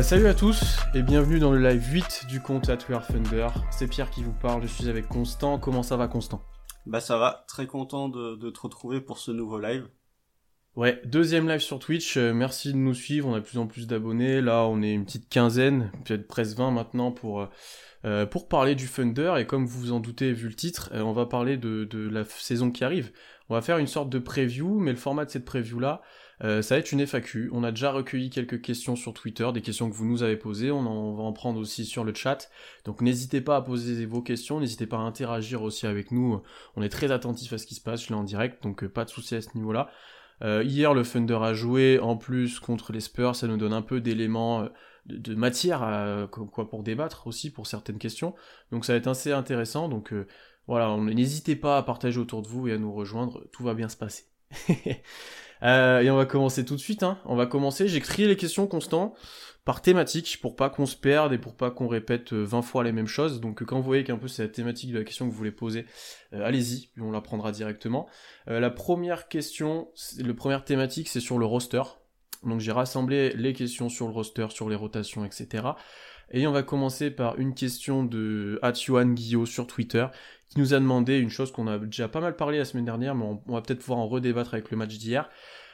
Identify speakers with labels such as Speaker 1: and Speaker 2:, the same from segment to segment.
Speaker 1: Euh, salut à tous et bienvenue dans le live 8 du compte At We Are Thunder. C'est Pierre qui vous parle, je suis avec Constant. Comment ça va Constant?
Speaker 2: Bah ça va, très content de, de, te retrouver pour ce nouveau live.
Speaker 1: Ouais, deuxième live sur Twitch, euh, merci de nous suivre, on a de plus en plus d'abonnés, là on est une petite quinzaine, peut-être presque 20 maintenant pour, euh, pour parler du Thunder, et comme vous vous en doutez vu le titre, on va parler de, de la saison qui arrive. On va faire une sorte de preview, mais le format de cette preview là, euh, ça va être une FAQ. On a déjà recueilli quelques questions sur Twitter, des questions que vous nous avez posées. On, en, va en prendre aussi sur le chat. Donc n'hésitez pas à poser vos questions, n'hésitez pas à interagir aussi avec nous. On est très attentif à ce qui se passe, je l'ai en direct, donc euh, pas de souci à ce niveau-là. Euh, hier, le Thunder a joué en plus contre les Spurs, ça nous donne un peu d'éléments, de, matière à, quoi pour débattre aussi pour certaines questions. Donc ça va être assez intéressant. Donc voilà, n'hésitez pas à partager autour de vous et à nous rejoindre, tout va bien se passer. Euh, et on va commencer tout de suite. Hein. On va commencer. J'ai trié les questions constant par thématique pour pas qu'on se perde et pour pas qu'on répète 20 euh, fois les mêmes choses. Donc quand vous voyez qu'un peu c'est la thématique de la question que vous voulez poser, euh, allez-y, on la prendra directement. la première question, le première thématique, c'est sur le roster. Donc j'ai rassemblé les questions sur le roster, sur les rotations, etc. Et on va commencer par une question de Atsuan Guillot sur Twitter qui nous a demandé une chose qu'on a déjà pas mal parlé la semaine dernière, mais on, va peut-être pouvoir en redébattre avec le match d'hier.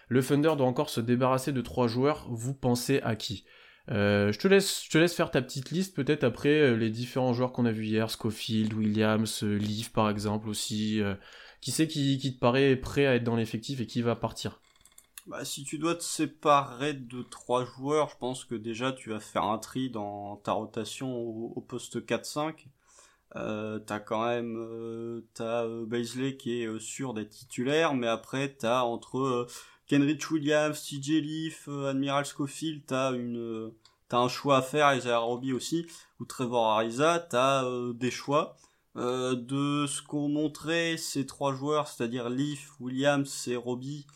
Speaker 1: Le Thunder doit encore se débarrasser de trois joueurs. Vous pensez à qui? Euh, je, te laisse, faire ta petite liste peut-être après euh, les différents joueurs qu'on a vus hier, Schofield, Williams, euh, Leaf par exemple aussi. qui c'est qui, te paraît prêt à être dans l'effectif et qui va partir?
Speaker 2: Bah, si tu dois te séparer de trois joueurs, je pense que déjà tu vas faire un tri dans ta rotation au poste 4-5. Euh, t'as quand même euh, t'as euh, qui est euh, sûr d'être titulaire, mais après t'as entre euh, Kenrich Williams, TJ Leaf, Admiral Schofield, t'as une t'as un choix à faire, Isaiah Robbie aussi, ou Trevor Ariza, t'as des choix. de ce qu'ont montré ces trois joueurs, c'est-à-dire Leaf, Williams et Robbie,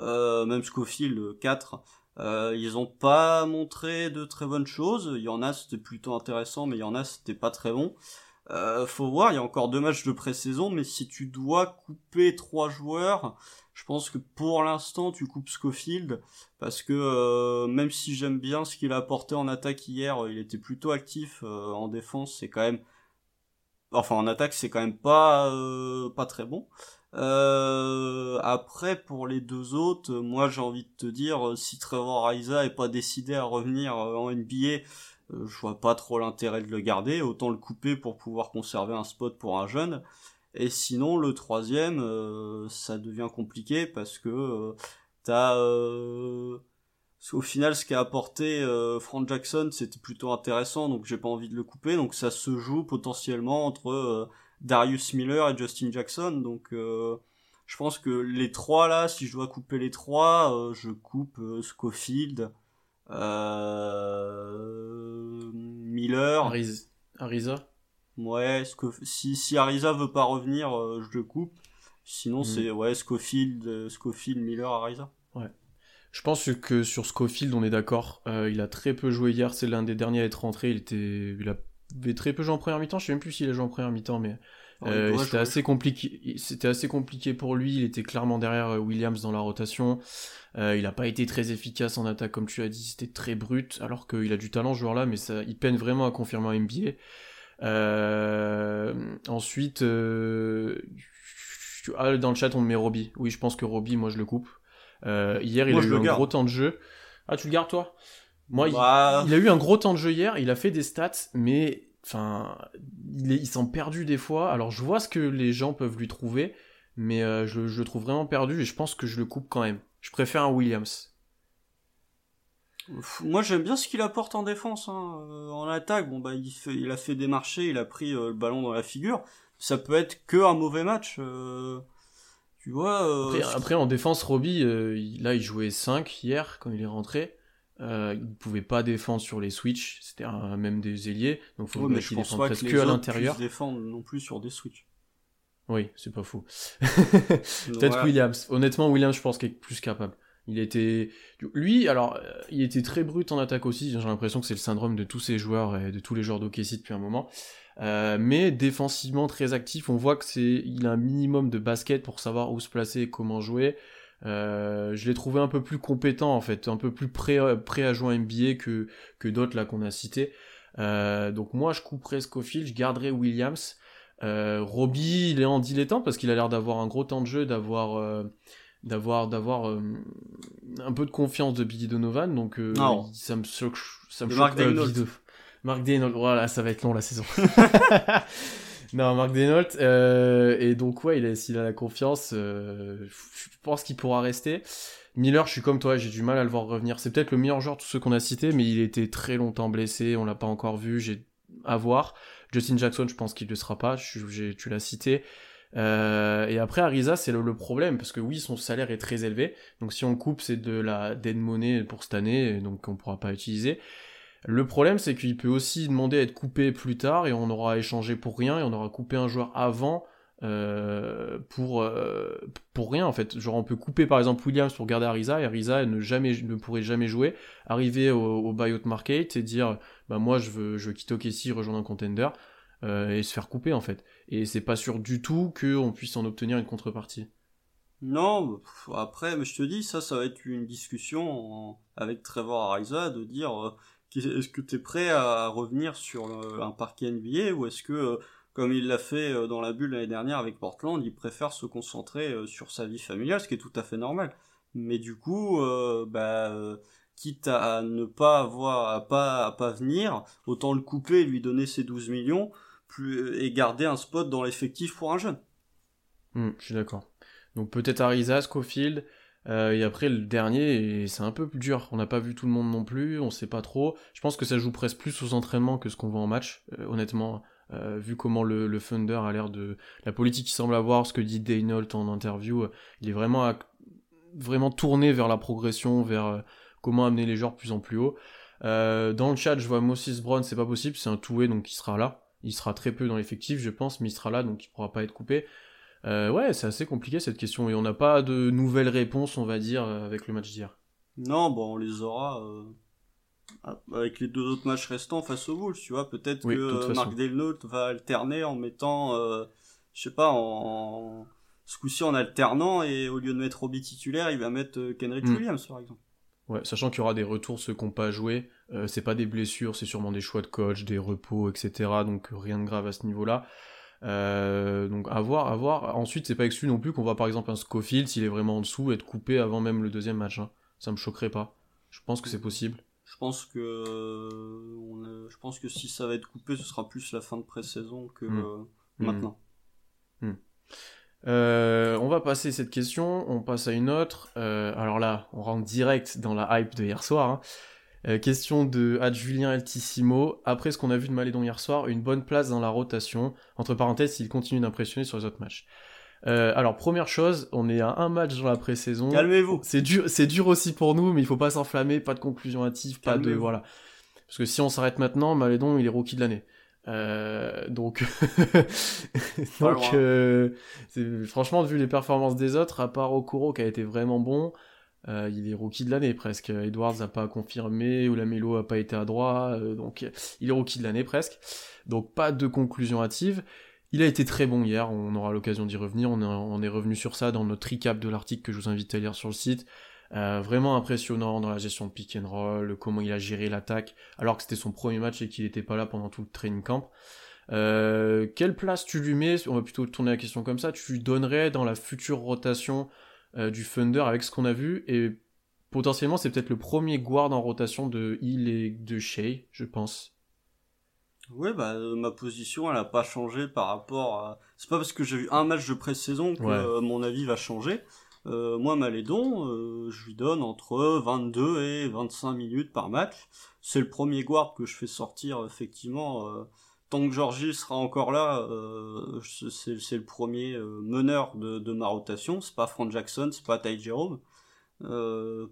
Speaker 2: même Schofield 4, ils ont pas montré de très bonnes choses. Il y en a c'était plutôt intéressant, mais il y en a c'était pas très bon. Euh, faut voir, il y a encore deux matchs de pré-saison, mais si tu dois couper trois joueurs, je pense que pour l'instant tu coupes Schofield, parce que euh, même si j'aime bien ce qu'il a apporté en attaque hier, il était plutôt actif euh, en défense, c'est quand même, enfin en attaque c'est quand même pas pas très bon. après pour les deux autres, moi j'ai envie de te dire, si Trevor Ariza est pas décidé à revenir en NBA euh, je vois pas trop l'intérêt de le garder, autant le couper pour pouvoir conserver un spot pour un jeune. Et sinon, le troisième, euh, ça devient compliqué parce que euh, t'as... Euh, au final, ce qu'a apporté Frank Jackson, c'était plutôt intéressant, donc j'ai pas envie de le couper. Donc ça se joue potentiellement entre Darius Miller et Justin Jackson. Donc je pense que les trois là, si je dois couper les trois, je coupe Schofield, euh, Miller.
Speaker 1: Ariza
Speaker 2: Ouais, si, si Ariza veut pas revenir, euh, je le coupe. Sinon, mm. c'est ouais, Scofield, euh, Scofield, Miller, Ariza.
Speaker 1: Ouais. Je pense que sur Scofield, on est d'accord. il a très peu joué hier. C'est l'un des derniers à être rentré. Il était, il avait très peu joué en première mi-temps. Je sais même plus s'il a joué en première mi-temps, mais c'était assez compliqué. C'était assez compliqué pour lui. Il était clairement derrière Williams dans la rotation. Euh, il n'a pas été très efficace en attaque, comme tu as dit, c'était très brut, alors qu'il a du talent ce joueur-là, mais ça, il peine vraiment à confirmer un NBA. Euh, ensuite, euh, ah, dans le chat, on me met Robbie. Oui, je pense que Robbie, moi, je le coupe. hier, il a eu un gros temps de jeu. Ah, tu le gardes, toi? Moi, bah. il, a eu un gros temps de jeu hier, il a fait des stats, mais enfin, il, il s'en perdu des fois. Alors, je vois ce que les gens peuvent lui trouver, mais je, je, le trouve vraiment perdu et je pense que je le coupe quand même. Je préfère un Williams.
Speaker 2: Moi j'aime bien ce qu'il apporte en défense, hein. Euh, en attaque. Bon bah il, fait, il a fait des marchés, il a pris euh, le ballon dans la figure. Ça peut être que un mauvais match. Euh, tu vois.
Speaker 1: Après, en défense, Robbie, là il jouait 5 hier quand il est rentré. Il pouvait pas défendre sur les switches, c'était même des ailiers, donc faut
Speaker 2: ouais, qu'il défende presque que, à l'intérieur. défendre non plus sur des switches.
Speaker 1: Oui, c'est pas fou. Peut-être Williams. Honnêtement, Williams, je pense qu'il est plus capable. Il était, lui, alors, euh, il était très brut en attaque aussi. J'ai l'impression que c'est le syndrome de tous ces joueurs et de tous les joueurs d'OKC depuis un moment. Euh, mais défensivement très actif. On voit que c'est, il a un minimum de basket pour savoir où se placer et comment jouer. Je l'ai trouvé un peu plus compétent en fait, un peu plus prêt, prêt à jouer NBA que, que d'autres là qu'on a cités. donc moi je couperais Scofield, je garderais Williams. Robbie, il est en dilettant parce qu'il a l'air d'avoir un gros temps de jeu, d'avoir d'avoir d'avoir euh, un peu de confiance de Billy Donovan. Donc euh, ça me choque ça me choque
Speaker 2: Mark
Speaker 1: Mark voilà ça va être long la saison non Mark Denault euh, et donc ouais il a s'il a la confiance je pense qu'il pourra rester. Miller je suis comme toi j'ai du mal à le voir revenir. C'est peut-être le meilleur joueur de tous ceux qu'on a cités mais il était très longtemps blessé on l'a pas encore vu j'ai à voir. Justin Jackson je pense qu'il ne sera pas tu l'as cité. Euh, et après, Arisa, c'est le, problème, parce que oui, son salaire est très élevé, donc si on coupe, c'est de la dead money pour cette année, donc on pourra pas utiliser. Le problème, c'est qu'il peut aussi demander à être coupé plus tard, et on aura échangé pour rien, et on aura coupé un joueur avant euh, pour, euh, pour rien, en fait. Genre, on peut couper, par exemple, Williams pour garder Arisa, et Arisa ne, jamais, ne pourrait jamais jouer, arriver au, au buyout market et dire, bah moi, je veux, je veux quitter OKC, rejoindre un contender, et se faire couper, en fait et c'est pas sûr du tout qu'on puisse en obtenir une contrepartie.
Speaker 2: Non, après, mais je te dis, ça, ça va être une discussion avec Trevor Ariza de dire euh, est-ce que tu es prêt à revenir sur euh, un parquet NBA ou est-ce que, euh, comme il l'a fait dans la bulle l'année dernière avec Portland, il préfère se concentrer sur sa vie familiale, ce qui est tout à fait normal. Mais du coup, bah, quitte à ne pas avoir, à pas, à pas venir, autant le couper et lui donner ses 12 millions et garder un spot dans l'effectif pour un jeune.
Speaker 1: Hmm, je suis d'accord. Donc peut-être Arisa, Schofield, euh, et après le dernier, c'est un peu plus dur. On n'a pas vu tout le monde non plus, on sait pas trop. Je pense que ça joue presque plus aux entraînements que ce qu'on voit en match, euh, honnêtement. Euh, vu comment le, Thunder a l'air de la politique qu'il semble avoir, ce que dit Daynolt en interview, il est vraiment vraiment tourné vers la progression, vers comment amener les joueurs plus en plus haut. dans le chat, je vois Moses Brown, c'est pas possible, c'est un toué donc il sera là. Il sera très peu dans l'effectif, je pense, mais il sera là, donc il pourra pas être coupé. Euh, ouais, c'est assez compliqué cette question, et on n'a pas de nouvelles réponses, on va dire, euh, avec le match d'hier.
Speaker 2: Non, bon, on les aura euh, avec les deux autres matchs restants face aux Bulls, tu vois. Peut-être que Marc Delnault va alterner en mettant, je sais pas, en... ce coup-ci en alternant, et au lieu de mettre Robbie titulaire, il va mettre Kenrich hmm. Williams, par exemple.
Speaker 1: Ouais, sachant qu'il y aura des retours ceux qui n'ont pas joué, euh, c'est pas des blessures, c'est sûrement des choix de coach, des repos, etc. Donc rien de grave à ce niveau-là. Euh, donc à voir, à voir. Ensuite, c'est pas exclu non plus qu'on voit par exemple un Scofield, s'il est vraiment en dessous, être coupé avant même le deuxième match. Hein. Ça me choquerait pas. Je pense que c'est possible.
Speaker 2: Je pense que je pense que si ça va être coupé, ce sera plus la fin de pré-saison que hmm. Euh, hmm. maintenant.
Speaker 1: Hmm. Euh, on va passer cette question, on passe à une autre. Euh, alors là, on rentre direct dans la hype de hier soir. Hein. Euh, question de Ad Julien Altissimo. Après ce qu'on a vu de Malédon hier soir, une bonne place dans la rotation. Entre parenthèses, s'il continue d'impressionner sur les autres matchs. alors première chose, on est à un match dans la pré-saison.
Speaker 2: Calmez-vous.
Speaker 1: C'est dur, c'est dur aussi pour nous, mais il faut pas s'enflammer, pas de conclusion hâtive, pas de voilà. Parce que si on s'arrête maintenant, Malédon il est rookie de l'année. Euh, donc, donc euh, franchement, vu les performances des autres, à part Okoro qui a été vraiment bon, euh, il est rookie de l'année presque. Edwards n'a pas confirmé, ou la Melo a pas été à droit, donc il est rookie de l'année presque. Donc pas de conclusion hâtive. Il a été très bon hier, on aura l'occasion d'y revenir, on est, on est revenu sur ça dans notre recap de l'article que je vous invite à lire sur le site. Euh, vraiment impressionnant dans la gestion de pick and roll, comment il a géré l'attaque, alors que c'était son premier match et qu'il n'était pas là pendant tout le training camp. Euh, quelle place tu lui mets? On va plutôt tourner la question comme ça. Tu lui donnerais dans la future rotation euh, du Thunder avec ce qu'on a vu et potentiellement c'est peut-être le premier guard en rotation de Hill et de Shea, je pense.
Speaker 2: Ouais, bah ma position elle a pas changé par rapport à. C'est pas parce que j'ai eu un match de pré-saison que mon avis va changer. Euh, moi, Malédon, euh, je lui donne entre 22 et 25 minutes par match. C'est le premier guard que je fais sortir, effectivement. Euh, tant que Georgie sera encore là, c'est le premier meneur de, ma rotation. C'est pas Frank Jackson, c'est pas Ty Jerome.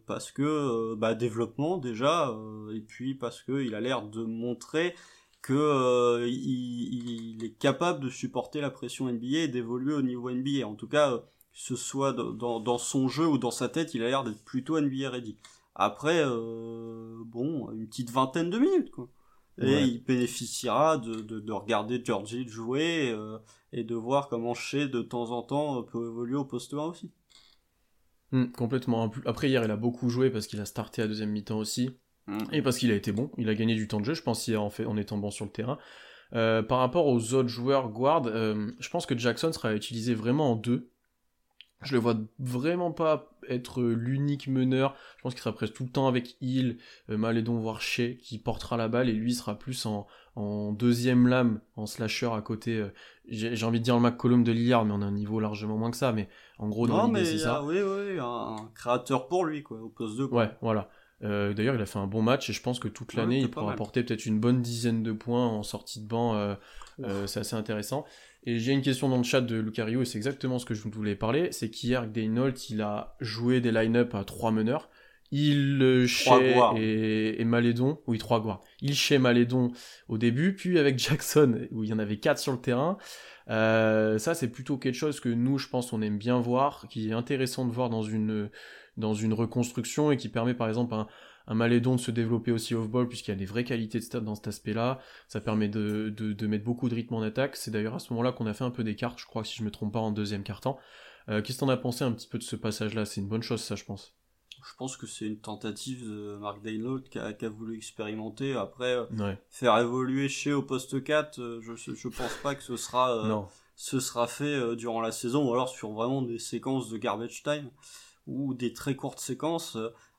Speaker 2: parce que bah, développement déjà, et puis parce qu'il a l'air de montrer que il, est capable de supporter la pression NBA et d'évoluer au niveau NBA. En tout cas, ce soit dans, son jeu ou dans sa tête, il a l'air d'être plutôt NBA ready. Après, euh, bon, une petite vingtaine de minutes, quoi. Et il bénéficiera de, de, regarder Georgie jouer euh, et de voir comment Shea de temps en temps peut évoluer au poste 1 aussi.
Speaker 1: Hmm, complètement. Après, hier, il a beaucoup joué parce qu'il a starté à deuxième mi-temps aussi. Hmm. Et parce qu'il a été bon. Il a gagné du temps de jeu, je pense, hier, en, fait, en étant bon sur le terrain. Euh, par rapport aux autres joueurs guard, euh, je pense que Jackson sera utilisé vraiment en deux. Je le vois vraiment pas être l'unique meneur. Je pense qu'il sera presque tout le temps avec Hill, euh, Malédon, voire Shea, qui portera la balle et lui sera plus en, deuxième lame, en slasher à côté. J'ai envie de dire le McCollum de Lillard, mais on a un niveau largement moins que ça. Mais en gros,
Speaker 2: dans l'idée, c'est ça. Oui, oui, un, créateur pour lui, quoi, au poste 2.
Speaker 1: Ouais, voilà. Euh, d'ailleurs, il a fait un bon match et je pense que toute l'année, il pourra apporter peut-être une bonne dizaine de points en sortie de banc. Euh, euh, c'est assez intéressant. Et j'ai une question dans le chat de Lucario et c'est exactement ce que je voulais parler. C'est qu'hier, Daynolt, il a joué des line-up à trois meneurs. Il chez et, et, Malédon, oui, trois guards. Il chez Malédon au début, puis avec Jackson, où il y en avait quatre sur le terrain. ça, c'est plutôt quelque chose que nous, je pense, on aime bien voir, qui est intéressant de voir dans une dans une reconstruction et qui permet par exemple un, un Malédon de se développer aussi off-ball puisqu'il y a des vraies qualités de stats dans cet aspect-là. Ça permet de, de, mettre beaucoup de rythme en attaque. C'est d'ailleurs à ce moment-là qu'on a fait un peu des cartes, je crois, si je me trompe pas, en deuxième quart-temps. Euh, Qu'est-ce que t'en as pensé un petit peu de ce passage-là? C'est une bonne chose, ça, je pense.
Speaker 2: Je pense que c'est une tentative de Mark Daynot qui a, voulu expérimenter. Après, euh, faire évoluer chez au poste 4, euh, je, je pense pas que ce sera, euh, ce sera fait durant la saison ou alors sur vraiment des séquences de garbage time ou des très courtes séquences.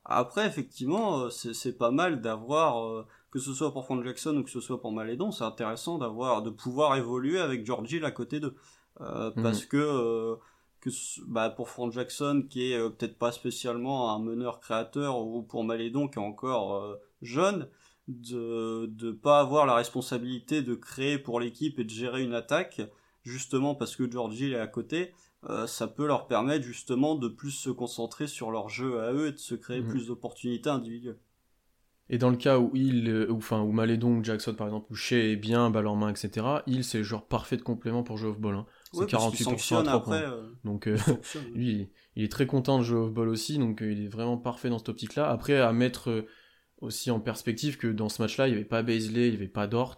Speaker 2: Après, effectivement, euh, c'est pas mal d'avoir, euh, que ce soit pour Frank Jackson ou que ce soit pour Malédon, c'est intéressant d'avoir, de pouvoir évoluer avec Georgie à côté d'eux. Euh, mhm. Parce que, que bah, pour Frank Jackson, qui est peut-être pas spécialement un meneur créateur, ou pour Malédon, qui est encore jeune, de ne pas avoir la responsabilité de créer pour l'équipe et de gérer une attaque, justement parce que Georgie est à côté, euh, ça peut leur permettre justement de plus se concentrer sur leur jeu à eux et de se créer mhm. plus d'opportunités individuelles.
Speaker 1: Et dans le cas où il, euh, enfin, où Malédon ou Jackson par exemple, ou Shea est bien, balle en main, etc., il c'est le genre parfait de complément pour jouer off-ball. Hein. C'est 48% à 3 points. Euh, donc lui, il est très content de jouer off-ball aussi, donc il est vraiment parfait dans cette optique-là. Après, à mettre aussi en perspective que dans ce match-là, il n'y avait pas Baisley, il n'y avait pas Dort,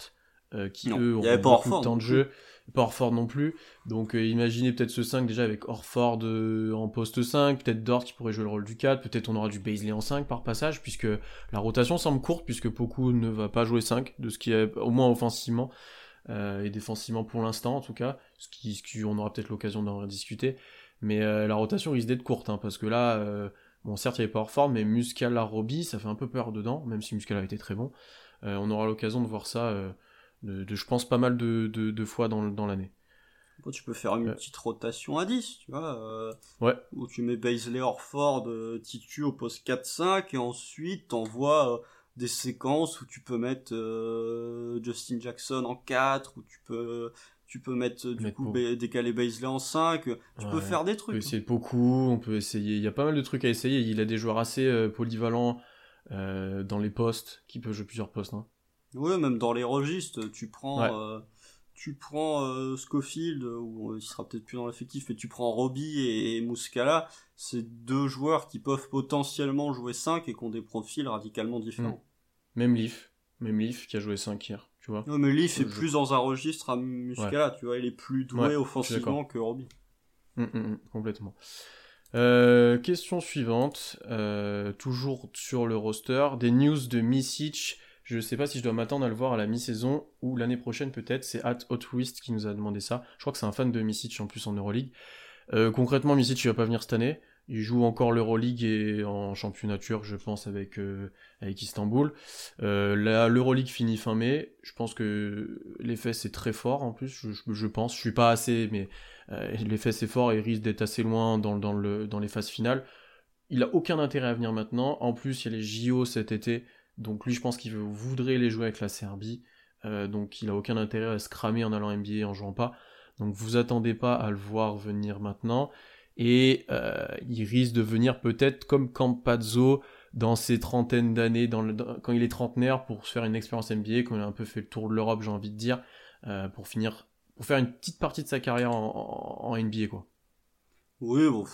Speaker 1: qui eux ont beaucoup de temps de jeu pas Orford non plus. Donc euh, imaginez peut-être ce 5 déjà avec Orford euh, en poste 5, peut-être Dort qui pourrait jouer le rôle du 4, peut-être on aura du Baisley en 5 par passage, puisque la rotation semble courte, puisque Poku ne va pas jouer 5, de ce qui est au moins offensivement, euh, et défensivement pour l'instant en tout cas, ce qui, on aura peut-être l'occasion d'en rediscuter. Mais la rotation risque d'être courte, hein, parce que là, bon certes il n'y avait pas Orford, mais Muscala Robbie, ça fait un peu peur dedans, même si Muscala a été très bon. on aura l'occasion de voir ça de, je pense, pas mal de, de, fois dans, dans l'année.
Speaker 2: tu peux faire une petite rotation à 10, tu vois. Euh, ouais. Où tu mets Baisley Orford, euh, Titu au poste 4-5, et ensuite t'envoies euh, des séquences où tu peux mettre Justin Jackson en 4, où tu peux tu peux mettre du coup décaler Baisley en 5, tu peux faire des trucs.
Speaker 1: On peut essayer beaucoup, on peut essayer, il y a pas mal de trucs à essayer, il a des joueurs assez polyvalents dans les postes, qui peuvent jouer plusieurs postes. Hein.
Speaker 2: Ouais, même dans les registres, tu prends, euh, tu prends euh, Schofield, ou il sera peut-être plus dans l'effectif, mais tu prends Robbie et, Muscala, c'est deux joueurs qui peuvent potentiellement jouer 5 et qui ont des profils radicalement différents.
Speaker 1: Mm. Même Leaf, même Leaf qui a joué 5 hier, tu vois.
Speaker 2: Ouais, mais Leaf est plus dans un registre à Muscala, tu vois, il est plus doué offensivement que Robbie.
Speaker 1: Mm, mm, complètement. Euh, question suivante, toujours sur le roster, des news de Misic je sais pas si je dois m'attendre à le voir à la mi-saison ou l'année prochaine peut-être. C'est At Hot qui nous a demandé ça. Je crois que c'est un fan de Misic en plus en Euroleague. Euh, concrètement, Misic il va pas venir cette année. Il joue encore l'Euroleague et en championnat turc, je pense, avec, euh, avec Istanbul. Euh, L'Euroleague finit fin mai. Je pense que l'effet c'est très fort en plus. Je, je, pense. Je suis pas assez, mais l'effet c'est fort et il risque d'être assez loin dans, dans, le, dans les phases finales. Il a aucun intérêt à venir maintenant. En plus, il y a les JO cet été. Donc lui, je pense qu'il voudrait les jouer avec la Serbie. Euh, donc il a aucun intérêt à se cramer en allant NBA en jouant pas. Donc vous attendez pas à le voir venir maintenant. Et euh, il risque de venir peut-être comme Campazzo dans ses trentaines d'années, quand il est trentenaire, pour se faire une expérience NBA, quand il a un peu fait le tour de l'Europe, j'ai envie de dire, euh, pour finir, pour faire une petite partie de sa carrière en, NBA, quoi.
Speaker 2: Oui, bon,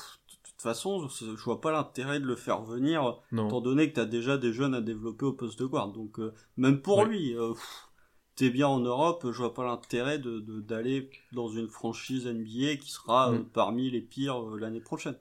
Speaker 2: façon, je vois pas l'intérêt de le faire venir, étant donné que tu as déjà des jeunes à développer au poste de guard. Donc, euh, même pour lui, euh, t'es bien en Europe, je vois pas l'intérêt de d'aller dans une franchise NBA qui sera euh, mm. parmi les pires l'année prochaine.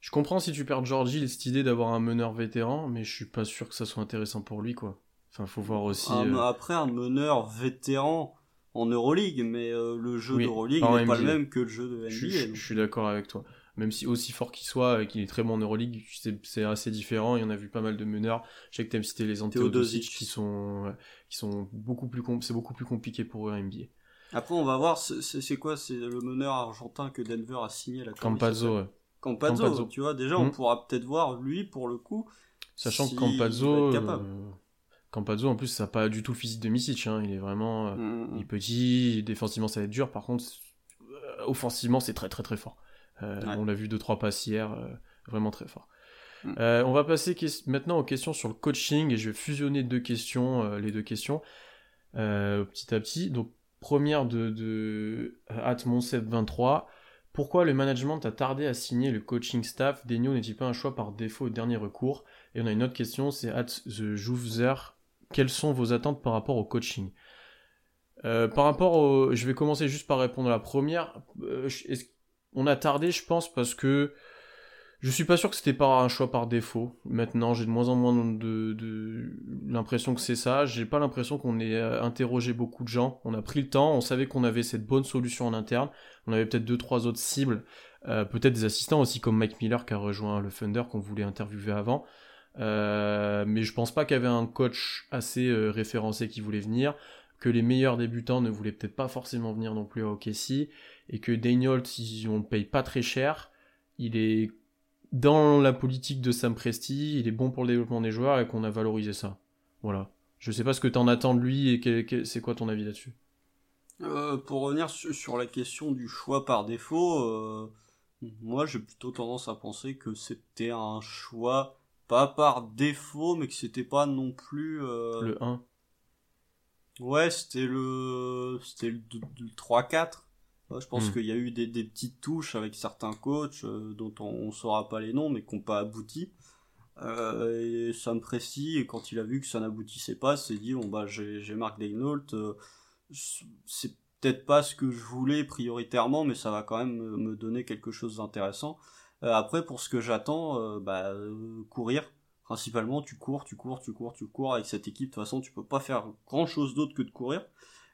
Speaker 1: Je comprends si tu perds Georgie, cette idée d'avoir un meneur vétéran, mais je suis pas sûr que ça soit intéressant pour lui, quoi. Enfin, faut voir aussi.
Speaker 2: Euh, après, un meneur vétéran en Euroleague, mais euh, le jeu d'Euroleague n'est pas le même que le jeu de NBA.
Speaker 1: Je, suis d'accord avec toi. Même si aussi fort qu'il soit et qu'il est très bon en Euroleague, c'est assez différent. Il y en a vu pas mal de meneurs. Je sais que tu aimes citer les Anteodosic qui sont, qui sont beaucoup plus, c'est beaucoup plus compliqué pour eux en NBA.
Speaker 2: Après, on va voir, c'est quoi? C'est le meneur argentin que Denver a signé la
Speaker 1: Campazzo, ouais.
Speaker 2: Campazzo, tu vois, déjà, on hmm. pourra peut-être voir lui pour le coup.
Speaker 1: Sachant que Campazzo, Campazzo, en plus, ça n'a pas du tout le physique de Misic. Hein. Il est vraiment euh, mm, mm, mm. petit, défensivement, ça va être dur. Par contre, euh, offensivement, c'est très très très fort. Euh, on l'a vu deux trois passes hier, vraiment très fort. on va passer maintenant aux questions sur le coaching et je vais fusionner deux questions, les deux questions, petit à petit. Donc, première de, de Atmonsep23. Pourquoi le management a tardé à signer le coaching staff? Denio n'est-il pas un choix par défaut au dernier recours? Et on a une autre question, c'est at the quelles sont vos attentes par rapport au coaching? Euh, Par rapport au... Je vais commencer juste par répondre à la première. Euh, on a tardé, je pense, parce que je suis pas sûr que c'était pas un choix par défaut. Maintenant, j'ai de moins en moins l'impression que c'est ça. J'ai pas l'impression qu'on ait euh, interrogé beaucoup de gens. On a pris le temps, on savait qu'on avait cette bonne solution en interne. On avait peut-être deux, trois autres cibles. peut-être des assistants aussi comme Mike Miller qui a rejoint le Thunder qu'on voulait interviewer avant. Euh, mais je pense pas qu'il y avait un coach assez euh, référencé qui voulait venir, que les meilleurs débutants ne voulaient peut-être pas forcément venir non plus à OKC, et que Daniel, si on le paye pas très cher, il est dans la politique de Sam Presti, il est bon pour le développement des joueurs et qu'on a valorisé ça. Voilà. Je sais pas ce que t'en attends de lui et c'est quoi ton avis là-dessus?
Speaker 2: Euh, pour revenir sur la question du choix par défaut, moi j'ai plutôt tendance à penser que c'était un choix pas par défaut, mais que c'était pas non plus. Euh,
Speaker 1: le 1.
Speaker 2: Ouais, c'était le, c'était le, 3-4. Je pense hmm. qu'il y a eu des, des, petites touches avec certains coachs euh, dont on, on saura pas les noms, mais qui n'ont pas abouti. Euh, et Sam Presti, et quand il a vu que ça n'aboutissait pas, s'est dit bon bah j'ai Mark Daynault, euh, c'est peut-être pas ce que je voulais prioritairement, mais ça va quand même me donner quelque chose d'intéressant. Euh, après, pour ce que j'attends, euh, bah, euh, courir. Principalement, tu cours, tu cours, tu cours, tu cours. Avec cette équipe, de toute façon, tu peux pas faire grand chose d'autre que de courir.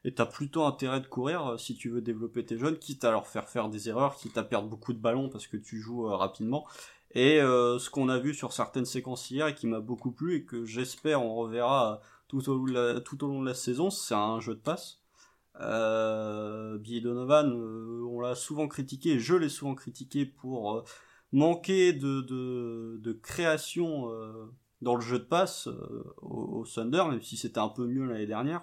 Speaker 2: Et t'as plutôt intérêt de courir si tu veux développer tes jeunes, quitte à leur faire faire des erreurs, quitte à perdre beaucoup de ballons parce que tu joues rapidement. Et ce qu'on a vu sur certaines séquences hier et qui m'a beaucoup plu et que j'espère on reverra tout au, long de la saison, c'est un jeu de passe. Euh, Billy Donovan, on l'a souvent critiqué, je l'ai souvent critiqué pour manquer de, création euh, dans le jeu de passe euh, au, Thunder, même si c'était un peu mieux l'année dernière.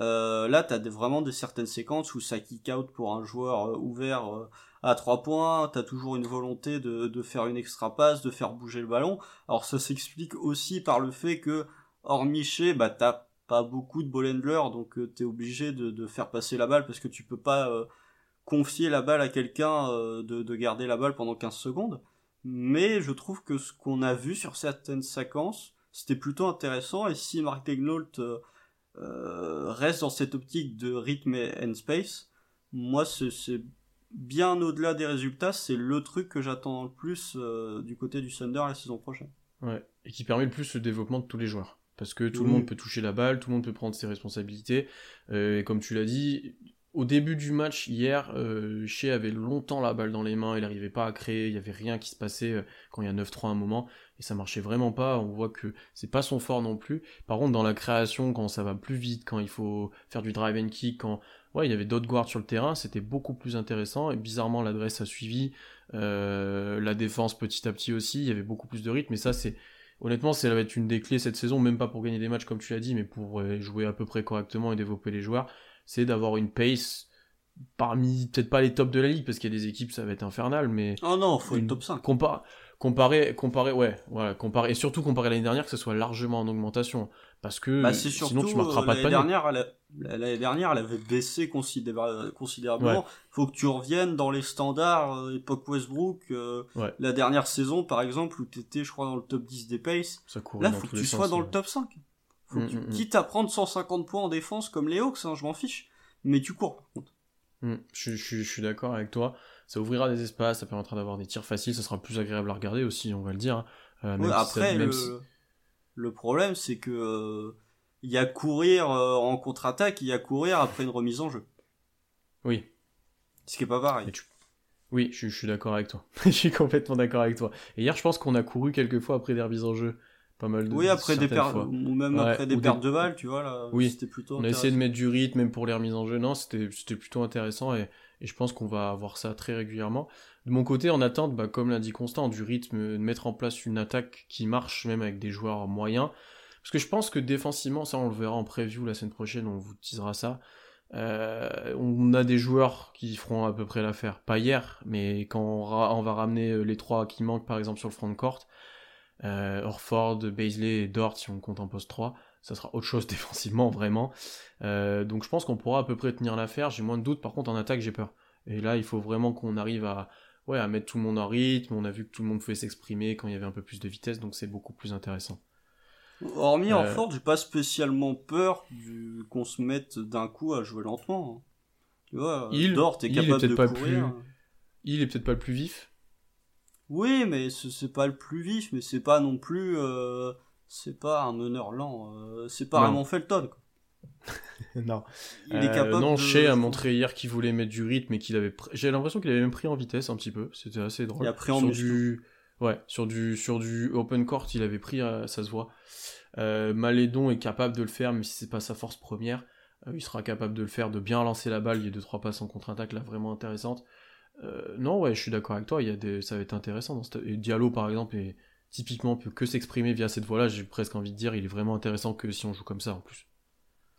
Speaker 2: Euh, là, tu as vraiment des certaines séquences où ça kick out pour un joueur euh, ouvert à trois points, tu as toujours une volonté de, de faire une extra passe, de faire bouger le ballon. Alors ça s'explique aussi par le fait que, hormis chez, bah t'as pas beaucoup de ball handler, donc tu es obligé de, de, faire passer la balle parce que tu peux pas confier la balle à quelqu'un euh, de, de, garder la balle pendant 15 secondes. Mais je trouve que ce qu'on a vu sur certaines séquences, c'était plutôt intéressant. Et si Mark Degnault euh, euh, reste dans cette optique de rythme and space, moi c'est bien au-delà des résultats, c'est le truc que j'attends le plus du côté du Thunder la saison prochaine.
Speaker 1: Ouais, et qui permet le plus le développement de tous les joueurs. Parce que tout le monde peut toucher la balle, tout le monde peut prendre ses responsabilités. et comme tu l'as dit, au début du match hier, euh, Shea avait longtemps la balle dans les mains, il n'arrivait pas à créer, il n'y avait rien qui se passait euh, quand il y a 9-3 à un moment, et ça marchait vraiment pas, on voit que c'est pas son fort non plus. Par contre, dans la création, quand ça va plus vite, quand il faut faire du drive and kick, quand ouais, il y avait d'autres guards sur le terrain, c'était beaucoup plus intéressant, et bizarrement l'adresse a suivi, euh, la défense petit à petit aussi, il y avait beaucoup plus de rythme, et ça c'est... Honnêtement, ça va être une des clés cette saison, même pas pour gagner des matchs comme tu l'as dit, mais pour jouer à peu près correctement et développer les joueurs c'est d'avoir une pace parmi, peut-être pas les tops de la ligue, parce qu'il y a des équipes, ça va être infernal, mais.
Speaker 2: Oh non, faut une top 5.
Speaker 1: comparer, comparer, ouais, voilà, comparer, et surtout comparer l'année dernière, que ce soit largement en augmentation. Parce que bah, sinon tu marqueras pas de panier.
Speaker 2: Dernière, l'année dernière, elle avait baissé considérablement. Faut que tu reviennes dans les standards euh, époque Westbrook. Euh, la dernière saison, par exemple, où tu étais, je crois, dans le top 10 des pace. Ça Là, faut que tu sois dans le top 5. Faut mm, mm, mm. Quitte à prendre 150 points en défense comme les Hawks, hein, je m'en fiche. Mais tu cours par contre.
Speaker 1: Je, suis d'accord avec toi. ça ouvrira des espaces, ça permettra d'avoir des tirs faciles, ça sera plus agréable à regarder aussi, on va le dire. hein. Euh, même
Speaker 2: Ouais,
Speaker 1: si
Speaker 2: après,
Speaker 1: ça- même
Speaker 2: le,
Speaker 1: si-
Speaker 2: le problème, c'est que euh, il y a courir euh, en contre-attaque, il y a courir après une remise en jeu.
Speaker 1: Oui,
Speaker 2: Ce qui est pas pareil.
Speaker 1: Tu- oui, je, je suis d'accord avec toi. je suis complètement d'accord avec toi. Et hier, je pense qu'on a couru quelques fois après des remises en jeu. Pas mal de
Speaker 2: Oui, après des pertes, ou même
Speaker 1: Ouais,
Speaker 2: après des pertes de balles, tu vois, là,
Speaker 1: Oui.
Speaker 2: c'était plutôt
Speaker 1: On a essayé de mettre du rythme, même pour les remises en jeu. Non, c'était c'était plutôt intéressant et, et je pense qu'on va avoir ça très régulièrement. De mon côté, en attente, bah, comme l'a dit Constant, du rythme, de mettre en place une attaque qui marche, même avec des joueurs moyens. Parce que je pense que défensivement, ça on le verra en preview la semaine prochaine, on vous teasera ça. Euh, on a des joueurs qui feront à peu près l'affaire. Pas hier, mais quand on va ramener euh, les trois qui manquent par exemple sur le front de court, euh, Orford, Baisley et Dort si on compte en poste 3, ça sera autre chose défensivement vraiment. Euh, donc je pense qu'on pourra à peu près tenir l'affaire. J'ai moins de doutes. Par contre, en attaque, j'ai peur. Et là, il faut vraiment qu'on arrive à, ouais, à mettre tout le monde en rythme. On a vu que tout le monde pouvait s'exprimer quand il y avait un peu plus de vitesse, donc c'est beaucoup plus intéressant.
Speaker 2: Hormis
Speaker 1: Euh,
Speaker 2: Orford, j'ai pas spécialement peur du... qu'on se mette d'un coup à jouer lentement. hein. Tu vois,
Speaker 1: Il-
Speaker 2: Dort est
Speaker 1: il
Speaker 2: capable de courir.
Speaker 1: Il est peut-être pas le plus vif.
Speaker 2: Oui, mais ce- c'est pas le plus vif, mais c'est pas non plus. euh, C'est pas un meneur lent. euh, C'est pas. Raymond Felton. quoi.
Speaker 1: non.
Speaker 2: Il est
Speaker 1: Euh,
Speaker 2: capable
Speaker 1: non,
Speaker 2: de.
Speaker 1: Shea a montré hier qu'il voulait mettre du rythme et qu'il avait. pr- J'ai l'impression qu'il avait même pris en vitesse un petit peu. C'était assez drôle.
Speaker 2: Il a pris en
Speaker 1: sur du, ouais, sur du sur du open court, il avait pris, ça se voit. Malédon est capable de le faire, même si c'est pas sa force première. Il sera capable de le faire, de bien lancer la balle. Il y a deux trois passes en contre-attaque là vraiment intéressantes. Euh, non, ouais, je suis d'accord avec toi. Il y a des, ça va être intéressant. Dans cette... Et Diallo par exemple est typiquement peut que s'exprimer via cette voie-là. J'ai presque envie de dire, il est vraiment intéressant que si on joue comme ça en plus.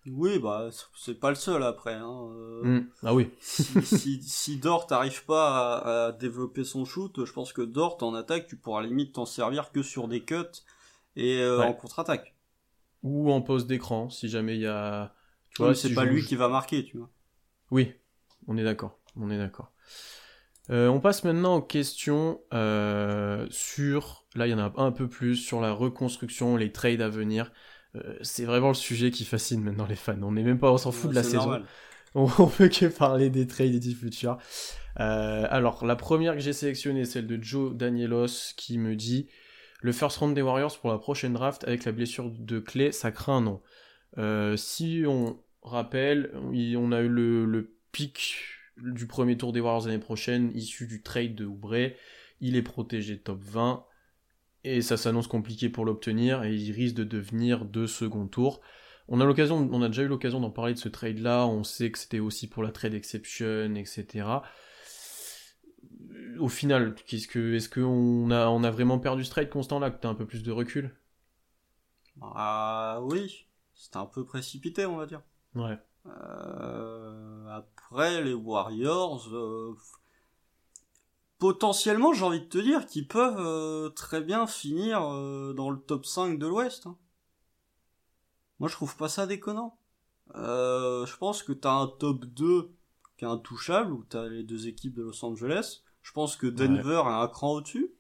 Speaker 2: Oui, bah, c'est pas le seul après. Hein. euh,
Speaker 1: Hmm. Ah oui.
Speaker 2: si, si, si Dort n'arrive pas à, à développer son shoot, je pense que Dort en attaque, tu pourras limite t'en servir que sur des cuts et euh,
Speaker 1: Ouais.
Speaker 2: en contre-attaque.
Speaker 1: Ou en pause d'écran, si jamais il y a. Tu vois, si
Speaker 2: c'est pas lui qui va marquer, tu vois.
Speaker 1: Oui, on est d'accord. On est d'accord. Euh, on passe maintenant aux questions euh, sur. Là, il y en a un peu plus sur la reconstruction, les trades à venir. Euh, c'est vraiment le sujet qui fascine maintenant les fans. On n'est même pas, on s'en fout de la saison.
Speaker 2: normal.
Speaker 1: On, on peut que parler des trades et du futur. Euh, alors, la première que j'ai sélectionnée, celle de Joe Danielos, qui me dit le first round des Warriors pour la prochaine draft avec la blessure de Clay, ça craint un nom. Euh, si on rappelle, on a eu le, le pic du premier tour des Warriors l'année prochaine, issu du trade de Oubre. Il est protégé top 20 et ça s'annonce compliqué pour l'obtenir et il risque de devenir de second tour. On a l'occasion, on a déjà eu l'occasion d'en parler de ce trade là. On sait que c'était aussi pour la trade exception, etc. Au final, qu'est-ce que, est-ce qu'on a, on a vraiment perdu ce trade constant là, que t'as un peu plus de recul?
Speaker 2: Ah oui, c'était un peu précipité, on va dire.
Speaker 1: Ouais.
Speaker 2: Euh, après, les Warriors, euh, potentiellement, j'ai envie de te dire qu'ils peuvent euh, très bien finir euh, dans le top 5 de l'Ouest. hein. Moi, je trouve pas ça déconnant. Euh, je pense que t'as un top 2 qui est intouchable, où t'as les deux équipes de Los Angeles. Je pense que Denver est un cran au-dessus.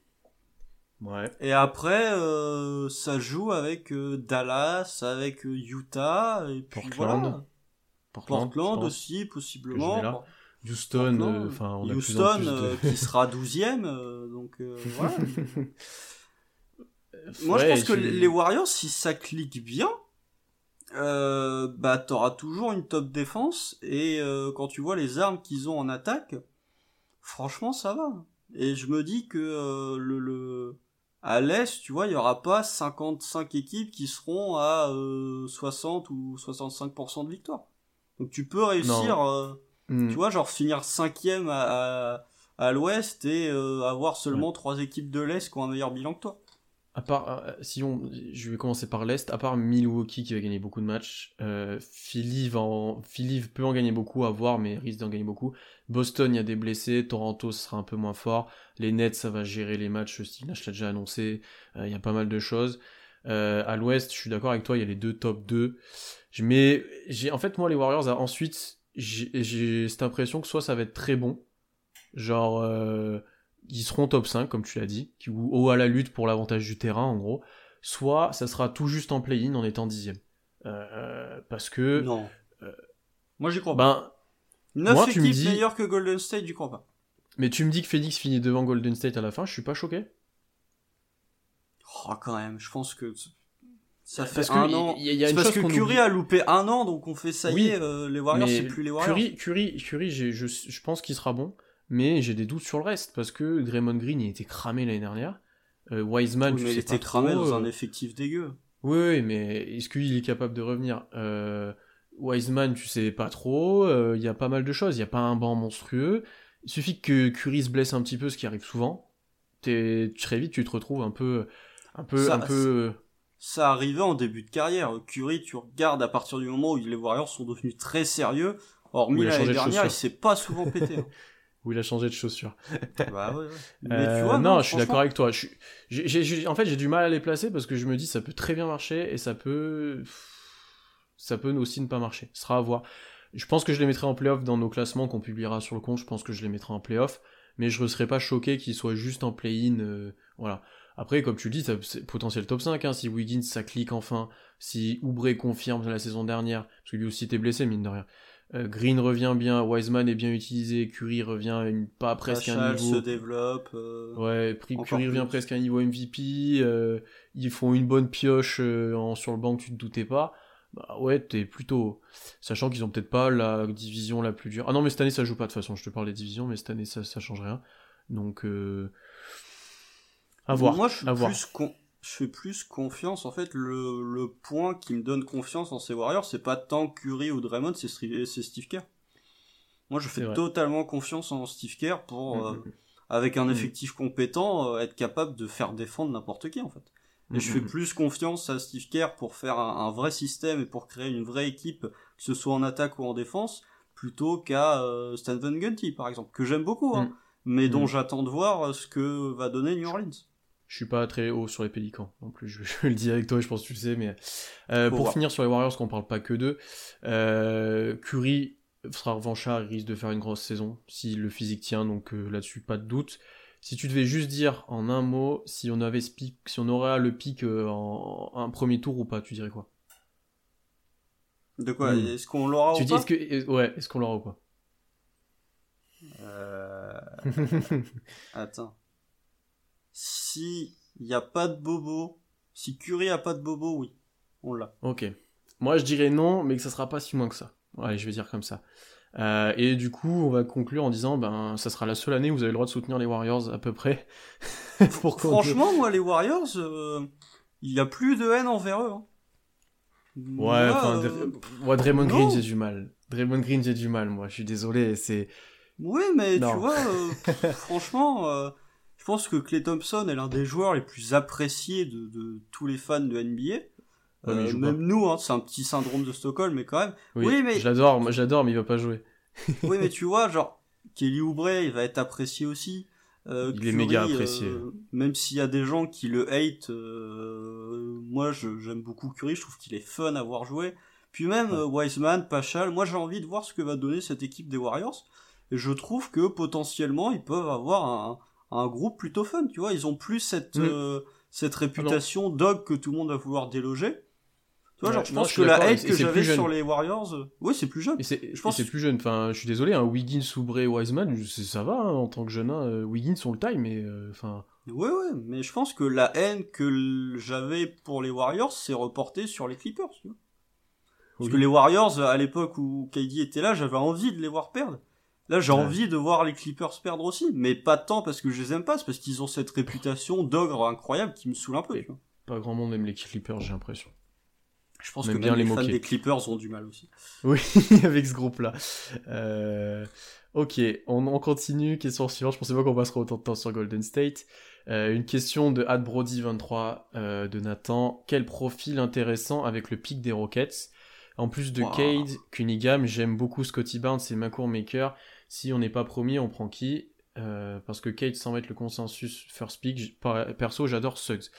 Speaker 1: Ouais.
Speaker 2: Et après, euh, ça joue avec euh, Dallas, avec Utah, et puis
Speaker 1: Portland.
Speaker 2: voilà.
Speaker 1: Portland,
Speaker 2: aussi, possiblement.
Speaker 1: Houston, euh, enfin, on a plus en plus de...
Speaker 2: euh, qui sera 12ème, euh, donc voilà. Moi, je pense que les Warriors, si ça clique bien, euh, bah, t'auras toujours une top défense, et euh, quand tu vois les armes qu'ils ont en attaque, franchement, ça va. Et je me dis que euh, le, le... à l'Est, tu vois, il y aura pas 55 équipes qui seront à euh, 60 ou 65% de victoire. Donc tu peux réussir... euh,
Speaker 1: Hmm.
Speaker 2: tu vois, genre finir cinquième à, à, à l'ouest et euh, avoir seulement trois équipes de l'est qui ont un meilleur bilan que toi.
Speaker 1: À part, euh, si on, je vais commencer par l'Est, à part Milwaukee qui va gagner beaucoup de matchs, euh, Philly, va en, Philly peut en gagner beaucoup à voir, mais risque d'en gagner beaucoup. Boston, il y a des blessés, Toronto, ce sera un peu moins fort. Les Nets, ça va gérer les matchs, Steve Nash l'a déjà annoncé, Euh, il y a pas mal de choses. Euh, à l'Ouest, je suis d'accord avec toi, il y a les deux top 2. Je mets, j'ai, en fait, moi, les Warriors, ensuite, j'ai, cette impression que soit ça va être très bon, genre, euh, ils seront top 5, comme tu l'as dit, ou haut à la lutte pour l'avantage du terrain, en gros, soit ça sera tout juste en play-in en étant dixième. Euh, parce que,
Speaker 2: Non.
Speaker 1: euh,
Speaker 2: Moi j'y crois pas.
Speaker 1: ben,
Speaker 2: 9
Speaker 1: moi, tu me
Speaker 2: équipes
Speaker 1: dis-
Speaker 2: meilleures que Golden State, j'y crois pas.
Speaker 1: Mais tu me dis que Phoenix finit devant Golden State à la fin, je suis pas choqué.
Speaker 2: Oh, quand même, je pense que ça fait
Speaker 1: Parce que
Speaker 2: un an.
Speaker 1: y a- y a
Speaker 2: C'est
Speaker 1: une
Speaker 2: parce
Speaker 1: chose
Speaker 2: que Curry
Speaker 1: oublie.
Speaker 2: a loupé un an, donc on fait ça
Speaker 1: Oui,
Speaker 2: y est, euh, les Warriors, c'est plus les Warriors.
Speaker 1: Curry, Curry, Curry je, je pense qu'il sera bon, mais j'ai des doutes sur le reste parce que Draymond Green il était cramé l'année dernière. Euh, Wiseman,
Speaker 2: Oui, mais il était cramé
Speaker 1: trop,
Speaker 2: dans
Speaker 1: euh,
Speaker 2: un effectif dégueu.
Speaker 1: Oui, oui, mais est-ce qu'il est capable de revenir? Euh, Wiseman, tu sais pas trop. euh, Il y a pas mal de choses. Il y a pas un banc monstrueux. Il suffit que Curry se blesse un petit peu, ce qui arrive souvent. T'es très vite, tu te retrouves un peu, un peu,
Speaker 2: Ça-
Speaker 1: un peu.
Speaker 2: Ça arrivait en début de carrière. Curry, tu regardes à partir du moment où les Warriors sont devenus très sérieux. Hormis l'année
Speaker 1: changé de
Speaker 2: dernière, il s'est pas souvent pété. hein.
Speaker 1: où il a changé de chaussure.
Speaker 2: bah ouais, ouais. Mais
Speaker 1: Euh,
Speaker 2: tu vois,
Speaker 1: non, je suis d'accord avec toi. Je suis- en fait, j'ai du mal à les placer parce que je me dis ça peut très bien marcher et ça peut, ça peut aussi ne pas marcher. Ce sera à voir. Je pense que je les mettrai en playoff dans nos classements qu'on publiera sur le compte. Je pense que je les mettrai en playoff, mais je ne serais pas choqué qu'ils soient juste en play-in. euh, voilà. Après, comme tu le dis, ça- c'est potentiel top 5. Hein, si Wiggins ça clique enfin, si Oubre confirme la saison dernière, parce que lui aussi était blessé mine de rien. Euh, Green revient bien, Wiseman est bien utilisé, Curry revient une, pas presque à un
Speaker 2: Pachal
Speaker 1: niveau.
Speaker 2: se développe. euh,
Speaker 1: Ouais, Curry revient presque à un niveau MVP. euh, ils font une bonne pioche euh, en, sur le banc que tu te doutais pas. Bah ouais, t'es plutôt. Sachant qu'ils ont peut-être pas la division la plus dure. Ah non, mais cette année ça joue pas de toute façon. Je te parle des divisions, mais cette année ça, ça change rien. Donc, euh... à voir.
Speaker 2: Moi, je suis
Speaker 1: à
Speaker 2: plus con- je fais plus confiance. En fait, le, le point qui me donne confiance en ces Warriors, c'est pas tant Curry ou Draymond, c'est Steve Kerr. Moi, je fais totalement confiance en Steve Kerr pour,
Speaker 1: Mm,
Speaker 2: euh,
Speaker 1: mm,
Speaker 2: avec un
Speaker 1: Mm.
Speaker 2: effectif compétent, euh, être capable de faire défendre n'importe qui, en fait. Et
Speaker 1: mm,
Speaker 2: je fais
Speaker 1: mm.
Speaker 2: plus confiance à Steve Kerr pour faire un, un vrai système et pour créer une vraie équipe, que ce soit en attaque ou en défense, plutôt qu'à euh, Stan Van Gundy, par exemple, que j'aime beaucoup, hein,
Speaker 1: Mm.
Speaker 2: mais dont
Speaker 1: Mm.
Speaker 2: j'attends de voir ce que va donner New Orleans.
Speaker 1: Je suis pas très haut sur les Pélicans non plus, je, je le dis avec toi, je pense que tu le sais, mais euh, pour
Speaker 2: voir.
Speaker 1: finir sur les Warriors, qu'on parle pas que d'eux, euh, Curry sera revanchard, il risque de faire une grosse saison si le physique tient, donc euh, là-dessus pas de doute. Si tu devais juste dire en un mot si on avait ce pic, si on aurait le pic en, en un premier tour ou pas, tu dirais quoi?
Speaker 2: De quoi?
Speaker 1: Mm.
Speaker 2: Est-ce qu'on l'aura ou
Speaker 1: dis
Speaker 2: pas?
Speaker 1: est-ce que est- ouais, est-ce qu'on l'aura ou pas?
Speaker 2: Euh, Attends. Si il n'y a pas de bobo, si Curry a pas de bobo, oui, on l'a.
Speaker 1: Ok. Moi, je dirais non, mais que ça sera pas si moins que ça. Ouais, je vais dire comme ça. Euh, et du coup, on va conclure en disant, ben, ça sera la seule année où vous avez le droit de soutenir les Warriors à peu près. Pour
Speaker 2: Franchement, moi, les Warriors, euh, il n'y a plus de haine envers eux. hein.
Speaker 1: Ouais,
Speaker 2: Moi,
Speaker 1: enfin,
Speaker 2: euh,
Speaker 1: ouais, Draymond. Green, j'ai du mal. Draymond Green, j'ai du mal, moi. Je suis désolé, c'est.
Speaker 2: Oui, mais
Speaker 1: Non.
Speaker 2: tu vois, euh, franchement, euh, je pense que Clay Thompson est l'un des joueurs les plus appréciés de, de tous les fans de NBA.
Speaker 1: Ouais,
Speaker 2: Euh, même nous, hein, c'est un petit syndrome de Stockholm, mais quand même.
Speaker 1: Oui,
Speaker 2: Oui, mais-
Speaker 1: moi, j'adore, mais il va pas jouer.
Speaker 2: oui, mais tu vois, genre, Kelly Oubre, il va être apprécié aussi. Euh,
Speaker 1: Il est méga apprécié.
Speaker 2: euh, même s'il y a des gens qui le hate, euh, moi j'aime beaucoup Curry, je trouve qu'il est fun à voir jouer. Puis même
Speaker 1: Ouais.
Speaker 2: Wiseman, Pachal, moi j'ai envie de voir ce que va donner cette équipe des Warriors. Et je trouve que potentiellement ils peuvent avoir un, un groupe plutôt fun, tu vois. Ils ont plus cette,
Speaker 1: Mm.
Speaker 2: euh, cette réputation dog que tout le monde va vouloir déloger. Tu vois,
Speaker 1: Ouais,
Speaker 2: genre, je
Speaker 1: non,
Speaker 2: pense
Speaker 1: je
Speaker 2: que la hate que j'avais sur les Warriors, euh, oui, c'est plus jeune. Je pense-
Speaker 1: c'est plus jeune. Enfin, je suis désolé, hein, Wiggins, Oubre, Wiseman, ça va hein, en tant que jeune. Hein, Wiggins, on le taille, mais euh, enfin.
Speaker 2: Ouais, ouais, mais je pense que la haine que j'avais pour les Warriors s'est reportée sur les Clippers. Tu vois. Parce
Speaker 1: oui.
Speaker 2: que les Warriors, à l'époque où KD était là, j'avais envie de les voir perdre. Là, j'ai
Speaker 1: Ouais.
Speaker 2: envie de voir les Clippers perdre aussi, mais pas tant parce que je les aime pas, c'est parce qu'ils ont cette réputation d'ogre incroyable qui me saoule un peu. Tu vois.
Speaker 1: Pas grand monde aime les Clippers, j'ai l'impression.
Speaker 2: Je pense que
Speaker 1: aime
Speaker 2: même
Speaker 1: bien
Speaker 2: les,
Speaker 1: les
Speaker 2: fans des Clippers ont du mal aussi.
Speaker 1: Oui, avec ce groupe-là. Euh, ok, on, on continue. Question suivante. Je pensais pas qu'on passerait autant de temps sur Golden State. Euh, une question de Ad Brody 23 euh, de Nathan. Quel profil intéressant avec le pic des Rockets? En plus de
Speaker 2: Wow.
Speaker 1: Cade, Cunningham, j'aime beaucoup Scotty Barnes et Macour Maker. Si on n'est pas promis, on prend qui Euh, parce que Cade semble être le consensus first pick. Perso, j'adore Suggs.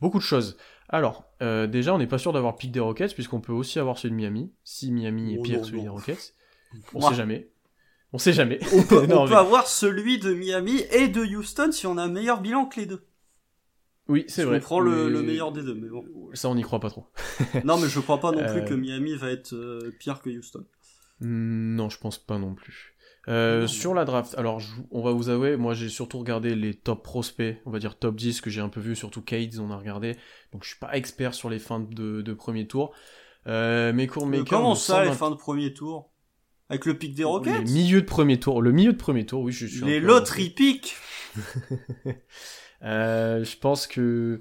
Speaker 1: Beaucoup de choses. Alors, euh, déjà, on n'est pas sûr d'avoir le pic des Rockets, puisqu'on peut aussi avoir celui de Miami. Si Miami est
Speaker 2: Oh
Speaker 1: pire que celui
Speaker 2: non.
Speaker 1: des Rockets. On
Speaker 2: Ouah.
Speaker 1: sait jamais. On sait jamais.
Speaker 2: On peut,
Speaker 1: Non,
Speaker 2: on
Speaker 1: mais-
Speaker 2: peut avoir celui de Miami et de Houston si on a un meilleur bilan que les deux.
Speaker 1: Oui, c'est
Speaker 2: Si
Speaker 1: vrai.
Speaker 2: On prend le,
Speaker 1: Mais-
Speaker 2: le meilleur des deux, mais bon.
Speaker 1: Ça, on n'y croit pas trop.
Speaker 2: Non, mais je crois pas non plus
Speaker 1: Euh.
Speaker 2: que Miami va être euh, pire que Houston.
Speaker 1: Hmm, Non, je pense pas non plus. Euh, sur la draft, alors on va vous avouer, moi j'ai surtout regardé les top prospects, on va dire top 10 que j'ai un peu vu, surtout Cades on a regardé, donc je suis pas expert sur les fins de, de premier tour. Euh, mes cours
Speaker 2: Mais comment ça, les fins de premier tour? Avec le pic des Rockets?
Speaker 1: Les milieux de premier tour, le milieu de premier tour, oui, je suis
Speaker 2: Les loteries piques
Speaker 1: euh, Je pense que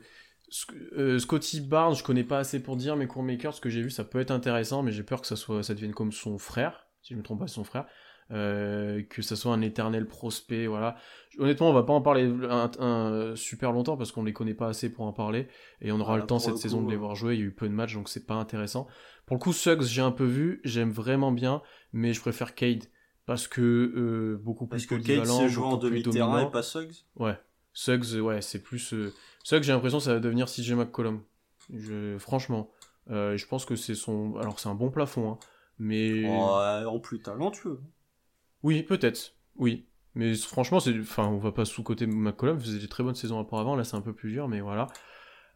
Speaker 1: euh, Scotty Barnes, je connais pas assez pour dire, mais Courmaker, ce que j'ai vu, ça peut être intéressant, mais j'ai peur que ça soit, ça devienne comme son frère, si je me trompe pas, son frère. Euh, que ça soit un éternel prospect, voilà. Honnêtement, on va pas en parler un, super longtemps parce qu'on les connaît pas assez pour en parler et on aura le temps cette saison de les voir jouer. Il y a eu peu de matchs donc c'est pas intéressant. Pour le coup, Suggs, j'ai un peu vu, j'aime vraiment bien, mais je préfère Cade parce que euh, beaucoup plus
Speaker 2: parce que Cade c'est joué en demi-terrain et pas Suggs?
Speaker 1: Ouais, Suggs, ouais, c'est plus euh... Suggs. J'ai l'impression que ça va devenir CJ McCollum. Je... Franchement, euh, je pense que c'est son. Alors c'est un bon plafond, hein, mais.
Speaker 2: Ouais, en plus talentueux.
Speaker 1: Oui, peut-être. Oui. Mais franchement, c'est, enfin, on va pas sous-côté McCollum, faisait des très bonnes saisons auparavant, là c'est un peu plus dur, mais voilà.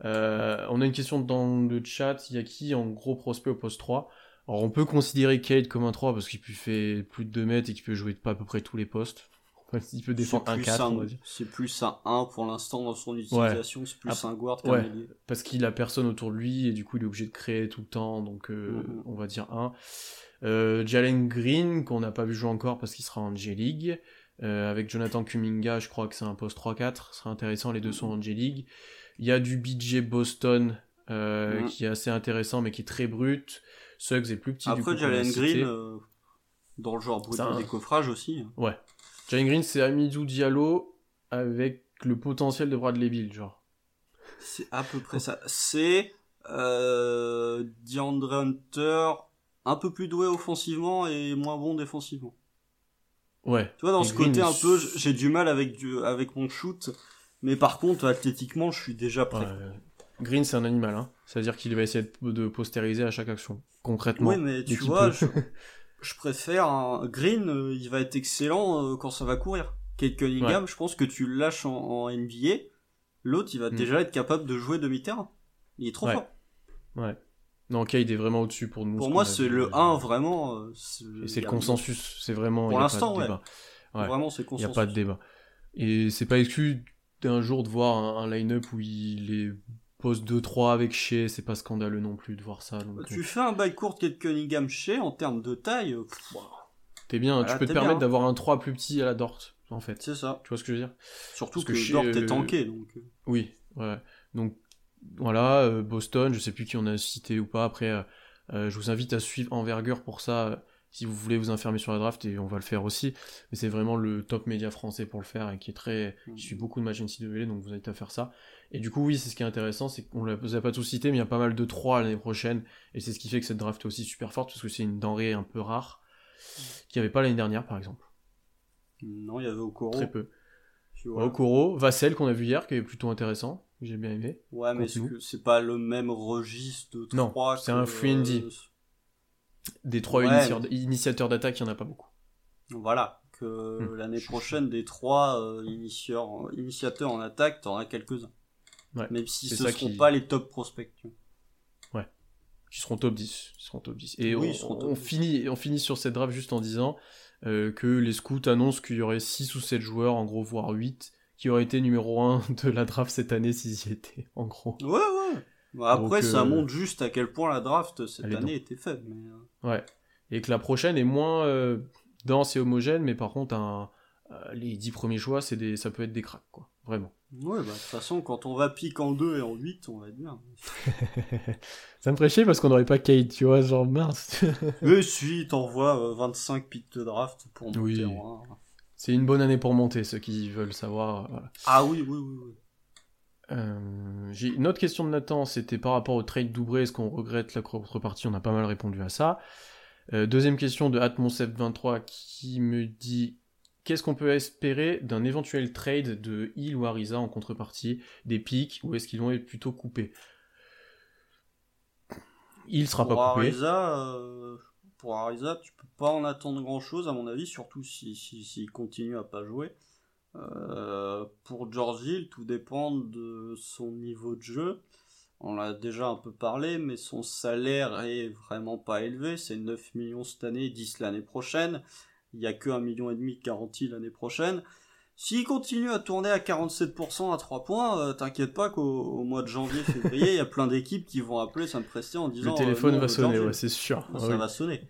Speaker 1: Euh, on a une question dans le chat, il y a qui en gros prospect au poste 3 Alors on peut considérer Kate comme un 3 parce qu'il faire plus de 2 mètres et qu'il peut jouer pas à peu près tous les postes. Il peut défendre un 4,
Speaker 2: C'est plus un 1 pour l'instant dans son utilisation, c'est plus un guard qu'un ouais,
Speaker 1: Parce qu'il a personne autour de lui et du coup il est obligé de créer tout le temps, donc euh, mm-hmm. on va dire 1. Euh, Jalen Green, qu'on n'a pas vu jouer encore parce qu'il sera en J-League. Euh, avec Jonathan Kuminga, je crois que c'est un poste 3-4, ce sera intéressant, les deux sont en J-League. Il y a du BJ Boston, euh, mm. qui est assez intéressant, mais qui est très brut. Suggs est plus petit
Speaker 2: Après, Jalen Green, dans le genre brut de décoffrage aussi. Hein.
Speaker 1: Ouais. Jalen Green, c'est Amidou Diallo avec le potentiel de Bradley Bill, genre.
Speaker 2: C'est à peu près ça. C'est euh, DeAndre Hunter un peu plus doué offensivement et moins bon défensivement.
Speaker 1: Ouais.
Speaker 2: Tu vois, dans ce côté un peu, j'ai du mal avec, du, avec mon shoot, mais par contre, athlétiquement, je suis déjà prêt.
Speaker 1: Green, c'est un animal, hein. C'est-à-dire qu'il va essayer de, postériser à chaque action, concrètement.
Speaker 2: Oui, mais tu vois, je, préfère un Green, euh, il va être excellent euh, quand ça va courir. Kate Cunningham, je pense que tu le lâches en, NBA, l'autre, il va mm. déjà être capable de jouer demi-terrain. Il est trop fort.
Speaker 1: Ouais. Non, Cade est vraiment au-dessus pour nous.
Speaker 2: Pour moi, c'est le 1 vraiment. Euh,
Speaker 1: c'est le consensus, c'est vraiment.
Speaker 2: Pour l'instant, ouais.
Speaker 1: Vraiment, c'est consensus. Il n'y a pas de débat. Et c'est pas exclu d'un jour de voir un, line-up où il est poste 2-3 avec Shea, c'est pas scandaleux non plus de voir ça.
Speaker 2: tu fais un bail court de Cunningham Shea en termes de taille. Euh,
Speaker 1: t'es bien, tu peux te permettre d'avoir un 3 plus petit à la Dort, en fait.
Speaker 2: C'est ça.
Speaker 1: Tu vois ce que je veux dire?
Speaker 2: Surtout que, Dort est tanké. Donc... Euh.
Speaker 1: Oui, ouais. Donc voilà, euh, Boston, je sais plus qui on a cité ou pas. Après, euh, euh, je vous invite à suivre Envergure pour ça, si vous voulez vous enfermer sur la draft, et on va le faire aussi. Mais c'est vraiment le top média français pour le faire, et qui est très... qui suit beaucoup de matchs NCAA, donc vous invite à faire ça. Et du coup, oui, c'est ce qui est intéressant, c'est qu'on ne vous a pas tous cité, mais il y a pas mal de 3 l'année prochaine, et c'est ce qui fait que cette draft est aussi super forte, parce que c'est une denrée un peu rare, qu'il n'y avait pas l'année dernière, par exemple.
Speaker 2: Non, il y avait Okoro.
Speaker 1: Très peu. Okoro, Vassel qu'on a vu hier, qui est plutôt intéressant j'ai bien aimé.
Speaker 2: Ouais, mais c'est pas le même registre de Non,
Speaker 1: c'est un free indie. Des trois initiateurs d'attaque, il n'y en a pas beaucoup.
Speaker 2: Voilà, que hmm. l'année prochaine, des trois euh, initiateurs, en attaque, t'en as quelques-uns. Ouais, Même si ce ne seront pas les top prospects.
Speaker 1: Ouais, qui seront top 10. seront top 10. Et on, finit, on finit sur cette draft juste en disant euh, que les scouts annoncent qu'il y aurait 6 ou 7 joueurs, en gros, voire 8, qui aurait été numéro 1 de la draft cette année s'ils y étaient, en gros.
Speaker 2: Ouais, ouais. Bah, après, ça euh, montre juste à quel point la draft cette année était faible.
Speaker 1: Euh. Ouais. Et que la prochaine est moins euh, dense et homogène, mais par contre, un, les 10 premiers choix, c'est des, ça peut être des cracks, quoi. Vraiment.
Speaker 2: Ouais, bah, de toute façon, quand on va pique en 2 et en 8, on va être bien.
Speaker 1: ça me ferait chier parce qu'on n'aurait pas Kate, tu vois, genre mince.
Speaker 2: Mais si, t'envoies 25 pics de draft pour monter oui. en 1.
Speaker 1: C'est une bonne année pour monter, ceux qui veulent savoir.
Speaker 2: Ah oui, oui, oui. oui.
Speaker 1: Euh, j'ai une autre question de Nathan, c'était par rapport au trade d'Oubré, est-ce qu'on regrette la contrepartie? On a pas mal répondu à ça. Euh, deuxième question de Atmonsef23 qui me dit qu'est-ce qu'on peut espérer d'un éventuel trade de Hill ou Ariza en contrepartie des pics ou est-ce qu'ils vont être plutôt coupés? Il sera pas coupé.
Speaker 2: Ariza, euh, pour Ariza, tu peux pas en attendre grand chose, à mon avis, surtout s'il si, si, continue à pas jouer. Euh, pour George Hill, tout dépend de son niveau de jeu. On l'a déjà un peu parlé, mais son salaire est vraiment pas élevé. C'est 9 millions cette année, 10 l'année prochaine. Il y a que un million et demi de garantie l'année prochaine. S'il continue à tourner à 47% à 3 points, euh, t'inquiète pas qu'au mois de janvier, février, il y a plein d'équipes qui vont appeler Sam Presti en disant...
Speaker 1: Le téléphone va sonner, ouais, c'est sûr.
Speaker 2: Ça va sonner.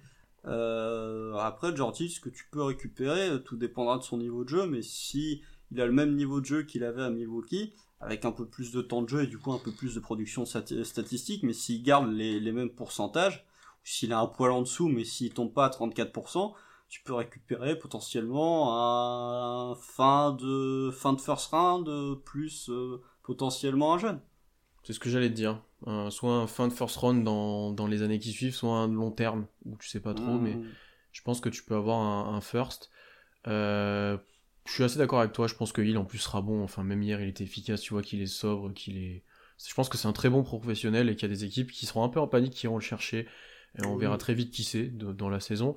Speaker 2: Euh, après, Jordi, ce que tu peux récupérer, tout dépendra de son niveau de jeu, mais si il a le même niveau de jeu qu'il avait à Milwaukee, avec un peu plus de temps de jeu et du coup un peu plus de production statistique, mais s'il garde les, les mêmes pourcentages, s'il a un poil en dessous, mais s'il tombe pas à 34%, tu peux récupérer potentiellement un fin de fin de first round plus euh, potentiellement un jeune.
Speaker 1: C'est ce que j'allais te dire. soit un fin de first round dans, dans, les années qui suivent, soit un long terme où tu sais pas trop, mais mmh. je pense que tu peux avoir un, first. Euh, je suis assez d'accord avec toi. Je pense que Hill en plus sera bon. Enfin, même hier, il était efficace. Tu vois qu'il est sobre, qu'il est. Je pense que c'est un très bon professionnel et qu'il y a des équipes qui seront un peu en panique, qui iront le chercher. Et on verra très vite qui c'est dans la saison.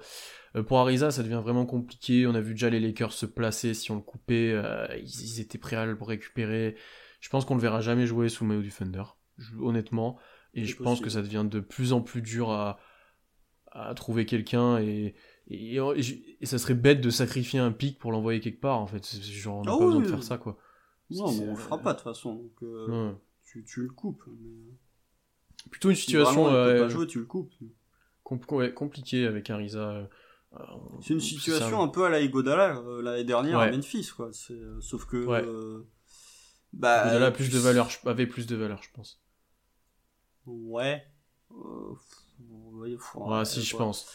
Speaker 1: Euh, pour Ariza, ça devient vraiment compliqué. On a vu déjà les Lakers se placer si on le coupait. Euh, ils, étaient prêts à le récupérer. Je pense qu'on le verra jamais jouer sous maillot du Thunder, honnêtement. Et je pense que ça devient de plus en plus dur à, à trouver quelqu'un et, et, ça serait bête de sacrifier un pic pour l'envoyer quelque part en fait. Genre, on n'a ah pas besoin de faire ça quoi.
Speaker 2: Non, mais on le fera pas de toute façon. Donc, euh, tu, tu, le coupes.
Speaker 1: Plutôt une situation. Si
Speaker 2: euh, pas jouer, tu le coupes
Speaker 1: compliqué avec Ariza. Euh,
Speaker 2: c'est une situation un... peu à la Igodala euh, l'année dernière à Memphis, quoi. Euh, sauf que.
Speaker 1: bah, Igodala plus de valeur, avait plus de valeur, je pense.
Speaker 2: Ouais.
Speaker 1: ouais, si, je pense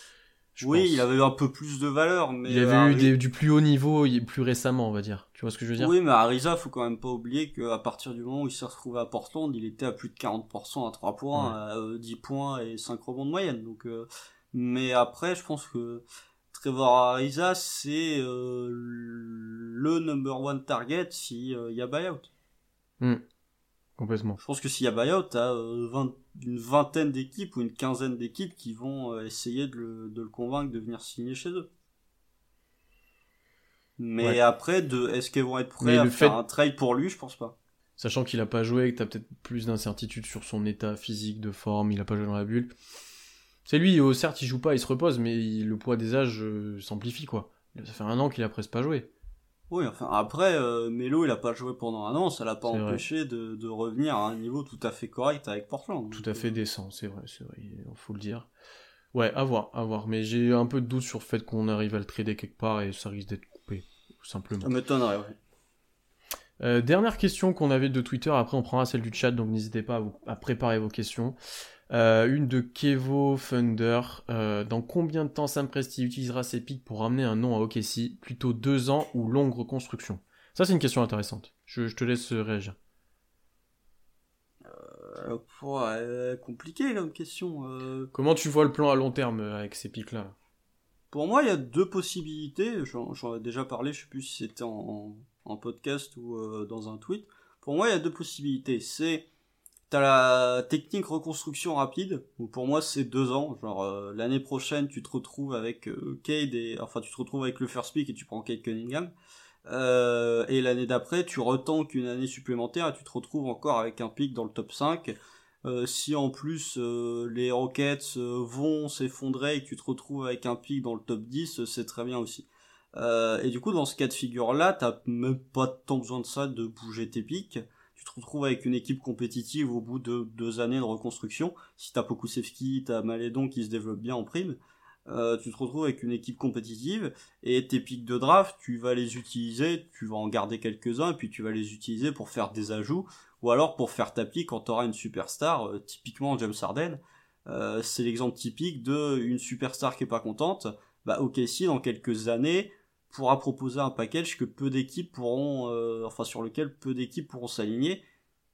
Speaker 2: oui, il avait eu un peu plus de valeur, mais.
Speaker 1: Il avait eu du plus haut niveau plus récemment, on va dire. Tu vois ce que je veux dire?
Speaker 2: Oui, mais Ariza, faut quand même pas oublier qu'à partir du moment où il s'est retrouvé à Portland, il était à plus de 40% à 3 points, à 10 euh, points et 5 rebonds de moyenne. Donc, euh, mais après, je pense que Trevor Ariza, c'est euh, le number one target si il y a buyout.
Speaker 1: Complètement.
Speaker 2: Je pense que s'il y a buyout, t'as euh, une vingtaine d'équipes ou une quinzaine d'équipes qui vont euh, essayer de le, convaincre de venir signer chez eux. Mais après, de, est-ce qu'ils vont être prêts à faire un trade pour lui? Je pense pas.
Speaker 1: Sachant qu'il a pas joué, que t'as peut-être plus d'incertitude sur son état physique, de forme, il a pas joué dans la bulle. C'est lui, oh, certes, il joue pas, il se repose, mais le poids des âges euh, s'amplifie, quoi. Ça fait un an qu'il a presque pas joué.
Speaker 2: Oui, enfin après, euh, Melo il a pas joué pendant un an, ça l'a pas empêché de, de, revenir à un niveau tout à fait correct avec Portland.
Speaker 1: Tout à fait euh, décent, c'est vrai, c'est vrai, il faut le dire. Ouais, à voir, à voir. Mais j'ai un peu de doute sur le fait qu'on arrive à le trader quelque part et ça risque d'être coupé, simplement.
Speaker 2: Ça m'étonnerait, ouais.
Speaker 1: Euh, dernière question qu'on avait de Twitter, après on prendra celle du chat, donc n'hésitez pas à, à, préparer vos questions. Euh, une de Kevo Thunder. Euh, dans combien de temps Sam Presti utilisera ses pics pour ramener un nom à OKC Plutôt deux ans ou longue reconstruction? Ça, c'est une question intéressante. Je, te laisse réagir.
Speaker 2: Euh, compliqué comme question.
Speaker 1: Comment tu vois le plan à long terme avec ces pics-là?
Speaker 2: Pour moi, il y a deux possibilités. J'en ai déjà parlé, je sais plus si c'était en, en, podcast ou dans un tweet. Pour moi, il y a deux possibilités. C'est T'as la technique reconstruction rapide, pour moi c'est deux ans. Genre euh, l'année prochaine tu te retrouves avec euh, et enfin tu te retrouves avec le first pick et tu prends Cade Cunningham. Euh, et l'année d'après tu retanques une année supplémentaire et tu te retrouves encore avec un pick dans le top 5. si en plus les Rockets vont s'effondrer et tu te retrouves avec un pick dans le top 10, c'est très bien aussi. et du coup dans ce cas de figure là, t'as même pas tant besoin de ça de bouger tes pics tu te retrouves avec une équipe compétitive au bout de deux années de reconstruction. Si t'as Pokusevski, t'as Malédon qui se développe bien en prime, euh, tu te retrouves avec une équipe compétitive et tes pics de draft, tu vas les utiliser, tu vas en garder quelques-uns puis tu vas les utiliser pour faire des ajouts ou alors pour faire ta pique quand t'auras une superstar, euh, typiquement James Harden. Euh, c'est l'exemple typique de une superstar qui est pas contente. Bah ok si dans quelques années pourra proposer un package que peu d'équipes pourront, euh, enfin sur lequel peu d'équipes pourront s'aligner.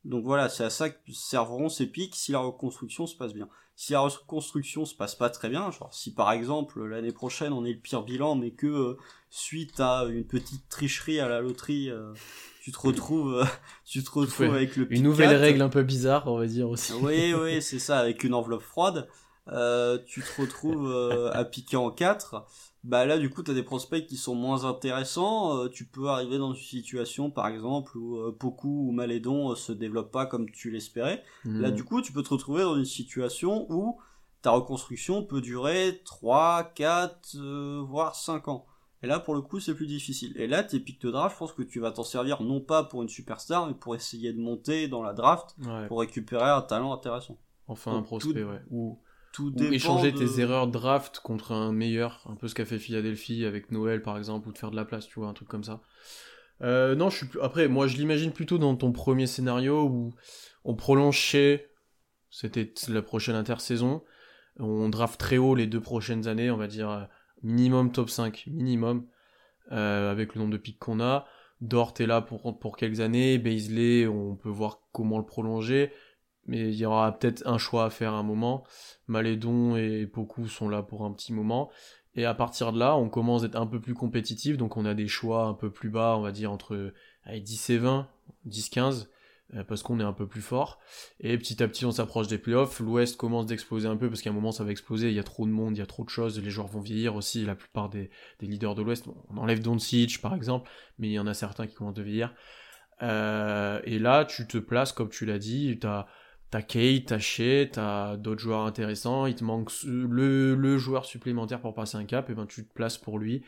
Speaker 2: Donc voilà, c'est à ça que serviront ces pics si la reconstruction se passe bien. Si la reconstruction se passe pas très bien, genre si par exemple l'année prochaine on est le pire bilan, mais que euh, suite à une petite tricherie à la loterie, euh, tu te retrouves, tu te retrouves avec le
Speaker 1: une nouvelle règle un peu bizarre, on va dire aussi.
Speaker 2: oui, oui, c'est ça, avec une enveloppe froide. tu te retrouves à piquer en 4 bah là du coup tu as des prospects qui sont moins intéressants, euh, tu peux arriver dans une situation par exemple où euh, ou Malédon euh, se développent pas comme tu l'espérais. Hmm. Là du coup tu peux te retrouver dans une situation où ta reconstruction peut durer 3, 4, euh, voire 5 ans. Et là, pour le coup, c'est plus difficile. Et là, tes pics de draft, je pense que tu vas t'en servir non pas pour une superstar, mais pour essayer de monter dans la draft, pour récupérer un talent intéressant.
Speaker 1: Enfin, un prospect, ouais. Ou, tout échanger tes erreurs draft contre un meilleur, un peu ce qu'a fait Philadelphie avec Noël, par exemple, ou de faire de la place, tu vois, un truc comme ça. Euh, non, je suis après, moi, je l'imagine plutôt dans ton premier scénario où on prolonge chez, c'était la prochaine intersaison, on draft très haut les deux prochaines années, on va dire euh, minimum top 5, minimum, euh, avec le nombre de pics qu'on a. Dort est là pour, pour quelques années, Baisley, on peut voir comment le prolonger, mais il y aura peut-être un choix à faire à un moment. Malédon et Poku sont là pour un petit moment. Et à partir de là, on commence à être un peu plus compétitif, donc on a des choix un peu plus bas, on va dire entre 10 et 20, 10-15. Euh, parce qu'on est un peu plus fort. Et petit à petit, on s'approche des playoffs. L'Ouest commence d'exploser un peu parce qu'à un moment, ça va exploser. Il y a trop de monde, il y a trop de choses. Les joueurs vont vieillir aussi. La plupart des, leaders de l'Ouest, on enlève Doncic par exemple, mais il y en a certains qui commencent de vieillir. Euh, et là, tu te places, comme tu l'as dit, t'as T'as Kate, t'as Shea, t'as d'autres joueurs intéressants, il te manque le, joueur supplémentaire pour passer un cap, et ben tu te places pour lui,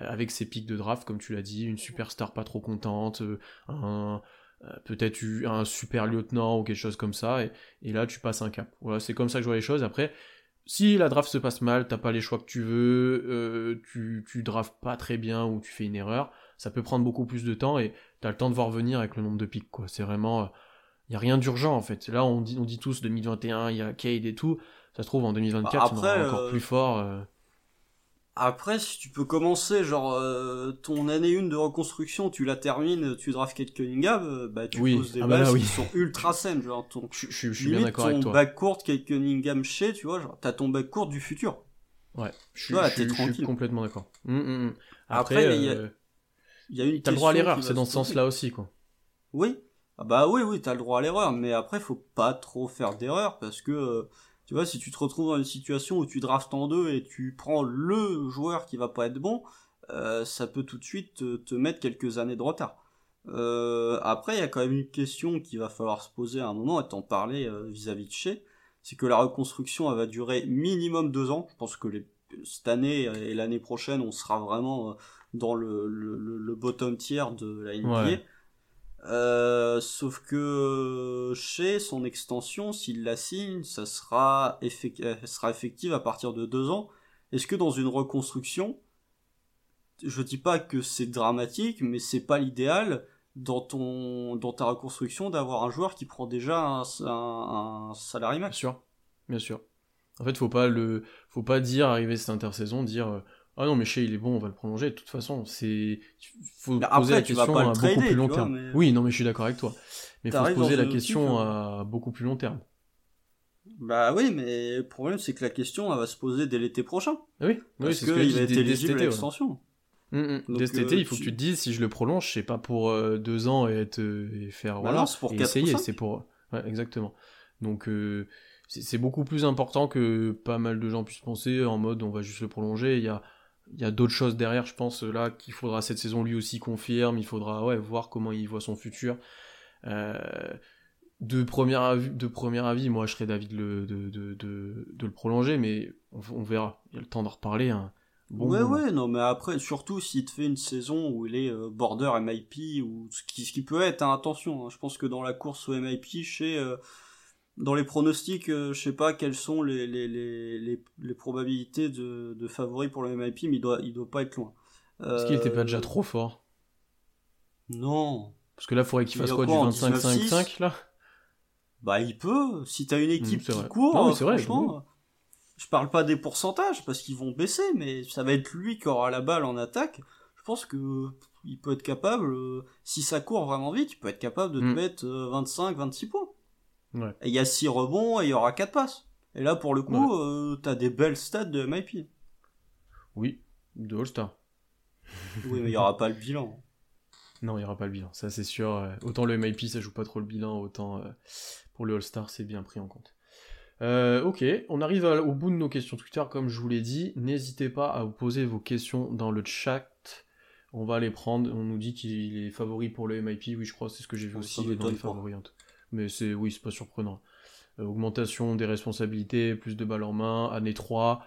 Speaker 1: euh, avec ses pics de draft, comme tu l'as dit, une superstar pas trop contente, un, euh, peut-être un super lieutenant ou quelque chose comme ça, et, là tu passes un cap. Voilà, c'est comme ça que je vois les choses. Après, si la draft se passe mal, t'as pas les choix que tu veux, euh, tu, tu pas très bien ou tu fais une erreur, ça peut prendre beaucoup plus de temps et t'as le temps de voir venir avec le nombre de pics. C'est vraiment, il y a rien d'urgent en fait. Là, on dit, on dit tous 2021, il y a Cade et tout. Ça se trouve en 2024, bah, Après, encore euh, plus fort.
Speaker 2: Après, si tu peux commencer, genre, euh, ton année 1 de reconstruction, tu la termines, tu drafts Kate Cunningham, euh, bah, tu poses des ah bah bases qui sont ultra saines, genre, ton,
Speaker 1: je, je, suis bien d'accord avec toi.
Speaker 2: ton back court, Kate Cunningham chez, tu vois, genre, t'as ton back court du futur.
Speaker 1: Ouais, je suis, je, suis complètement d'accord. Hum, hum.
Speaker 2: Après, il y, a, euh, y a une
Speaker 1: T'as le droit à l'erreur, c'est dans ce sens-là aussi, quoi.
Speaker 2: Oui. Ah bah oui, oui, t'as le droit à l'erreur, mais après, faut pas trop faire d'erreur, parce que, tu vois, si tu te retrouves dans une situation où tu draftes en deux et tu prends le joueur qui va pas être bon, euh, ça peut tout de suite te, mettre quelques années de retard. Euh, après, il y a quand même une question qu'il va falloir se poser à un moment, et t'en parler euh, vis-à-vis de chez, c'est que la reconstruction elle va durer minimum deux ans. Je pense que les, cette année et l'année prochaine, on sera vraiment dans le, le, bottom tier de la NBA. Euh, sauf que chez son extension, s'il la signe, ça sera, sera effective à partir de deux ans. Est-ce que dans une reconstruction, je dis pas que c'est dramatique, mais c'est pas l'idéal dans ton dans ta reconstruction d'avoir un joueur qui prend déjà un, un, salarié max?
Speaker 1: Bien sûr, bien sûr. En fait, faut pas le, faut pas dire arriver cette intersaison, dire euh, ah non, mais chez il est bon, on va le prolonger. De toute façon, c'est faut poser la question à beaucoup plus long terme. Oui, non, mais je suis d'accord avec toi. Mais faut se poser la question hein. à beaucoup plus long terme.
Speaker 2: Bah oui, mais le problème c'est que la question elle va se poser dès l'été prochain.
Speaker 1: Oui, oui
Speaker 2: c'est ce que il va être éligible à l'extension.
Speaker 1: Hum, hum. dès cet été, il faut que tu te dises si je le prolonge, c'est pas pour euh, deux ans et, être, et faire bah voilà,
Speaker 2: pour
Speaker 1: et essayer, c'est pour ouais, exactement. Donc euh, c'est beaucoup plus important que pas mal de gens puissent penser en mode on va juste le prolonger. Il y a il y a d'autres choses derrière, je pense, là, qu'il faudra cette saison lui aussi confirme, il faudra ouais, voir comment il voit son futur. Euh, de, premier avis, de premier avis, moi je serais d'avis de le, de, de, de, le prolonger, mais on, verra, il y a le temps d'en reparler. Hein.
Speaker 2: Bon, ouais, ouais, non, mais après, surtout s'il te fait une saison où il est euh, border MIP, ou ce qui, ce qui peut être, hein, attention, hein, je pense que dans la course au MIP, chez... Euh, dans les pronostics, euh, je sais pas quelles sont les, les, les, les, probabilités de, de favoris pour le MIP, mais il doit, il doit pas être loin.
Speaker 1: Est-ce qu'il était pas déjà trop fort?
Speaker 2: Non.
Speaker 1: Parce que là, il faudrait qu'il fasse quoi, du 25-5 là?
Speaker 2: Bah, il peut. Si t'as une équipe qui court, non, vrai, franchement, je parle pas des pourcentages parce qu'ils vont baisser, mais ça va être lui qui aura la balle en attaque. Je pense que il peut être capable, euh, si ça court vraiment vite, il peut être capable de te mm. mettre 25-26 euh, points. Il y a 6 rebonds et il y aura 4 passes. Et là, pour le coup, euh, t'as des belles stats de MIP.
Speaker 1: Oui, de All-Star.
Speaker 2: oui, mais il n'y aura pas le bilan.
Speaker 1: Non, il n'y aura pas le bilan, ça c'est sûr. Autant le MIP, ça joue pas trop le bilan, autant euh, pour le All-Star, c'est bien pris en compte. Euh, ok, on arrive au bout de nos questions Twitter, comme je vous l'ai dit. N'hésitez pas à vous poser vos questions dans le chat. On va les prendre. On nous dit qu'il est favori pour le MIP. Oui, je crois, c'est ce que j'ai vu aussi. dans les favoris mais c'est oui, c'est pas surprenant. Euh, augmentation des responsabilités, plus de balles en main, année 3.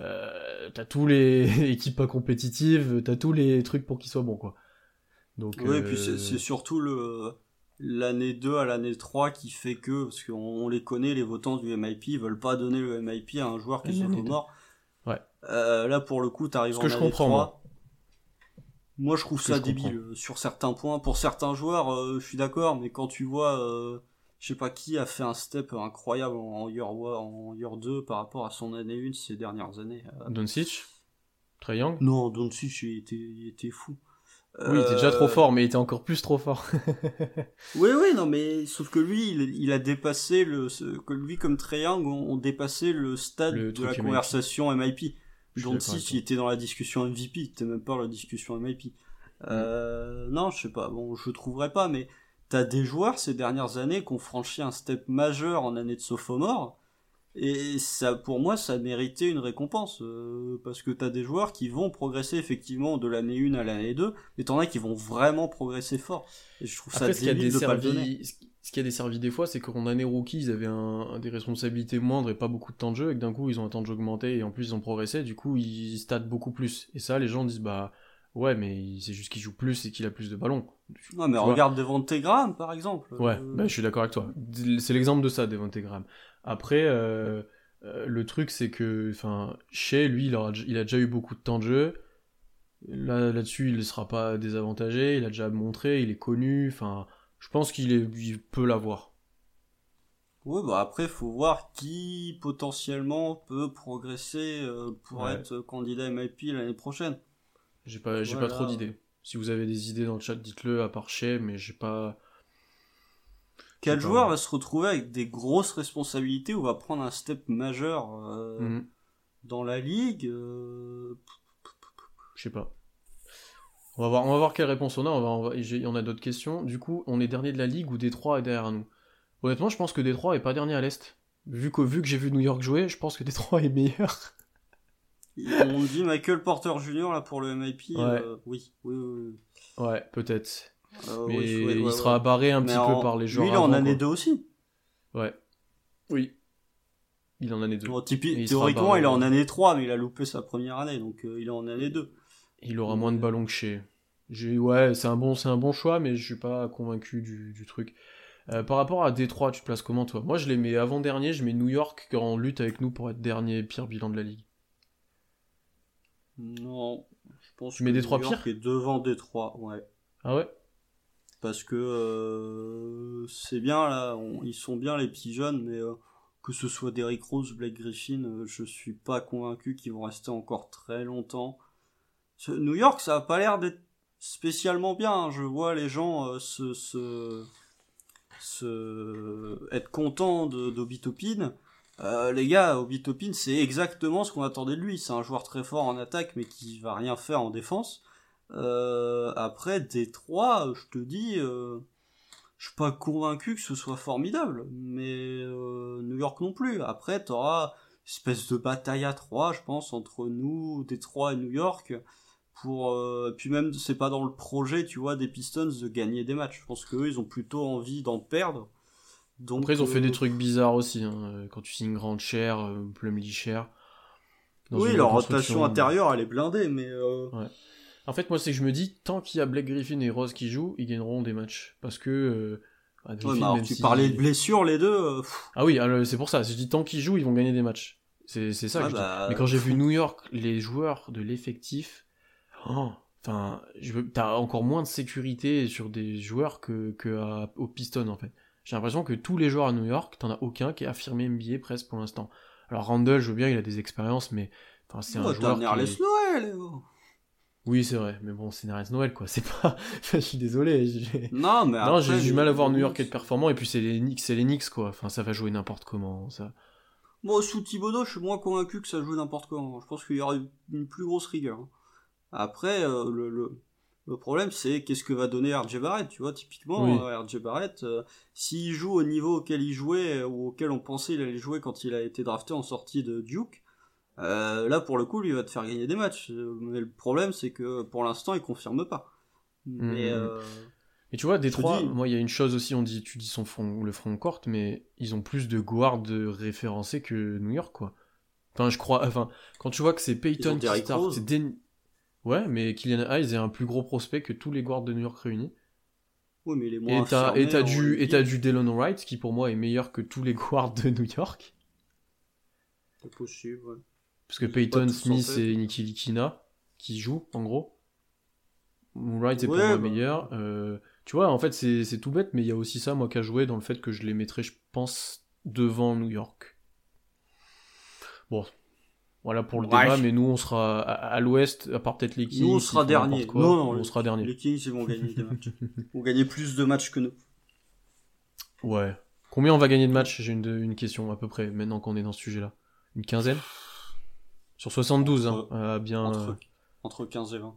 Speaker 1: euh, t'as tous les équipes pas compétitives, t'as tous les trucs pour qu'ils soient bons, quoi.
Speaker 2: Donc, oui, et puis c'est euh, surtout le l'année 2 à l'année 3 qui fait que, parce qu'on les connaît, les votants du MIP, ils veulent pas donner le MIP à un joueur qui est mort.
Speaker 1: Ouais.
Speaker 2: Euh, là, pour le coup, t'arrives en que je comprends, 3. Moi. Je trouve ça débile euh, sur certains points. Pour certains joueurs, euh, je suis d'accord, mais quand tu vois, je sais pas qui a fait un step incroyable en year, en year 2 par rapport à son année 1 ces dernières années.
Speaker 1: Doncic? Trae Young?
Speaker 2: Non, Doncic, il était, il était fou.
Speaker 1: Oui, il était déjà trop fort, mais il était encore plus trop fort.
Speaker 2: oui, oui, non, mais sauf que lui, il, a dépassé le, que lui comme Triangle ont, dépassé le stade de la conversation MIP. Si il était dans la discussion MVP, il était même pas dans la discussion MIP. Euh, Non, je sais pas, bon, je trouverais pas, mais t'as des joueurs ces dernières années qui ont franchi un step majeur en année de sophomore, et ça, pour moi, ça méritait une récompense. Euh, parce que t'as des joueurs qui vont progresser effectivement de l'année 1 à l'année 2, mais t'en as qui vont vraiment progresser fort. Et je trouve ça
Speaker 1: ce qui a desservi, Ce qui a desservi des fois, c'est qu'en année rookie, ils avaient un, des responsabilités moindres et pas beaucoup de temps de jeu, et que d'un coup, ils ont un temps de jeu augmenté, et en plus, ils ont progressé, du coup, ils statent beaucoup plus. Et ça, les gens disent, bah, ouais, mais c'est juste qu'il joue plus et qu'il a plus de ballons.
Speaker 2: Ouais, mais regarde Devante Graham, par exemple.
Speaker 1: Ouais, bah, je suis d'accord avec toi. C'est l'exemple de ça, Devante Graham. Après, euh, euh, le truc, c'est que, chez lui, il, a déjà eu beaucoup de temps de jeu. Là, là-dessus, il ne sera pas désavantagé. Il a déjà montré, il est connu. Enfin, je pense qu'il peut l'avoir.
Speaker 2: Oui, bah après, faut voir qui potentiellement peut progresser euh, pour être candidat MIP l'année prochaine.
Speaker 1: J'ai pas, j'ai pas trop d'idées. Si vous avez des idées dans le chat, dites-le à part chez, mais j'ai pas.
Speaker 2: Quel joueur va se retrouver avec des grosses responsabilités ou va prendre un step majeur euh, mhm. dans la ligue euh,
Speaker 1: Je sais pas. On va, voir, on va voir quelle réponse on a. On, va, on, a d'autres questions. Du coup, on est dernier de la ligue ou Détroit est derrière nous? Honnêtement, je pense que Détroit est pas dernier à l'Est. Vu que, vu que j'ai vu New York jouer, je pense que Détroit est meilleur.
Speaker 2: on dit Michael Porter Jr. là pour le MIP. Euh, oui, oui, oui.
Speaker 1: Ouais, peut-être. Euh, mais il sera barré un petit peu par les joueurs.
Speaker 2: Lui, il est en année 2 aussi.
Speaker 1: Ouais. Oui. Il est en année 2.
Speaker 2: théoriquement, il est en année 3, mais il a loupé sa première année, donc euh, il est en année 2.
Speaker 1: Il aura moins de ballons que chez. Ouais, c'est un, bon, un bon choix, mais je suis pas convaincu du, truc. Euh, par rapport à Détroit, tu te places comment toi? Moi, je les mets avant-dernier, je mets New York en lutte avec nous pour être dernier pire bilan de la ligue.
Speaker 2: Non, je pense
Speaker 1: tu mets Détroit New York
Speaker 2: pire? est devant Détroit, ouais.
Speaker 1: Ah ouais?
Speaker 2: Parce que euh, c'est bien là, ils sont bien les petits jeunes, mais euh, que ce soit Derrick Rose, Blake Griffin, euh, je suis pas convaincu qu'ils vont rester encore très longtemps. New York, ça a pas l'air d'être spécialement bien. Hein. Je vois les gens se, se, se, être contents d'Obitopin. les gars, Obitopin, c'est exactement ce qu'on attendait de lui. C'est un joueur très fort en attaque, mais qui va rien faire en défense. Euh, après, Détroit, je te dis, euh, je suis pas convaincu que ce soit formidable, mais euh, New York non plus. Après, t'auras une espèce de bataille à trois, je pense, entre nous, Détroit et New York. Pour, puis même, c'est pas dans le projet, tu vois, des Pistons de gagner des matchs. Je pense qu'eux, ils ont plutôt envie d'en perdre.
Speaker 1: Donc, Après, ils ont fait des trucs bizarres aussi. Hein. Quand tu signes Grande Cher, Plumlee Cher.
Speaker 2: Oui, leur rotation intérieure, elle est blindée, mais. Ouais.
Speaker 1: En fait, moi, c'est que je me dis, tant qu'il y a Blake Griffin et Rose qui jouent, ils gagneront des matchs. Parce que. Euh,
Speaker 2: bah, tu parlais de blessures, les deux. Euh,
Speaker 1: ah oui, c'est pour ça. Je dis, tant qu'ils jouent, ils vont gagner des matchs. C'est ça que je dis. Bah, Mais quand j'ai vu New York, les joueurs de l'effectif. Oh, enfin, t'as encore moins de sécurité sur des joueurs que, que au Piston, en fait. J'ai l'impression que tous les joueurs à New York, t'en as aucun qui est affirmé NBA presque pour l'instant. Alors Randall, je veux bien, il a des expériences, mais enfin, c'est un joueur. Qui est...
Speaker 2: Noël,
Speaker 1: oui, c'est vrai, mais bon, c'est Narès Noël, quoi. C'est pas. je suis désolé.
Speaker 2: Non, mais
Speaker 1: Non, j'ai du mal à voir New York être performant, et puis c'est les Knicks, c'est les Knicks, quoi. Enfin, ça va jouer n'importe comment, ça.
Speaker 2: Moi, sous Thibodeau, je suis moins convaincu que ça joue n'importe comment. Je pense qu'il y aura une plus grosse rigueur. Après, euh, le, le, problème, c'est qu'est-ce que va donner RJ Barrett, tu vois, typiquement, euh, RJ Barrett, euh, s'il joue au niveau auquel il jouait, ou auquel on pensait il allait jouer quand il a été drafté en sortie de Duke, euh, là, pour le coup, lui va te faire gagner des matchs. Mais le problème, c'est que pour l'instant, il confirme pas. Mais, mmh. euh...
Speaker 1: Et tu vois, Détroit, moi, il y a une chose aussi, on dit, tu dis son front, le front court, mais ils ont plus de guards référencés que New York, quoi. Enfin, je crois. Enfin, quand tu vois que c'est Peyton qui start, c'est Den- Ouais, mais Kylian Hayes est un plus gros prospect que tous les guards de New York réunis.
Speaker 2: Oui, mais il est
Speaker 1: Et
Speaker 2: moins
Speaker 1: t'as
Speaker 2: affirmé
Speaker 1: et t'as du, et t'as du Delon Wright, qui pour moi est meilleur que tous les guards de New York.
Speaker 2: C'est possible, ouais.
Speaker 1: Parce que Peyton, Smith et Nicky Likina qui jouent, en gros. Wright est pour moi
Speaker 2: bah.
Speaker 1: meilleur. Euh, tu vois, en fait, c'est tout bête, mais il y a aussi ça, moi, qui a joué dans le fait que je les mettrais, je pense, devant New York. Bon, voilà pour le
Speaker 2: Ouais.
Speaker 1: débat, mais nous, on sera à, à l'ouest, à part peut-être les Kings.
Speaker 2: Nous, on sera dernier.
Speaker 1: quoi,
Speaker 2: Non, non,
Speaker 1: on
Speaker 2: les-
Speaker 1: sera dernier.
Speaker 2: Les Kings, ils vont gagner des matchs. Ils vont gagner plus de matchs que nous.
Speaker 1: Ouais. Combien on va gagner de matchs? J'ai une, une question à peu près, maintenant qu'on est dans ce sujet-là. Une quinzaine? Sur 72, hein.
Speaker 2: Entre-
Speaker 1: euh, bien.
Speaker 2: Entre,
Speaker 1: euh,
Speaker 2: entre 15 et 20.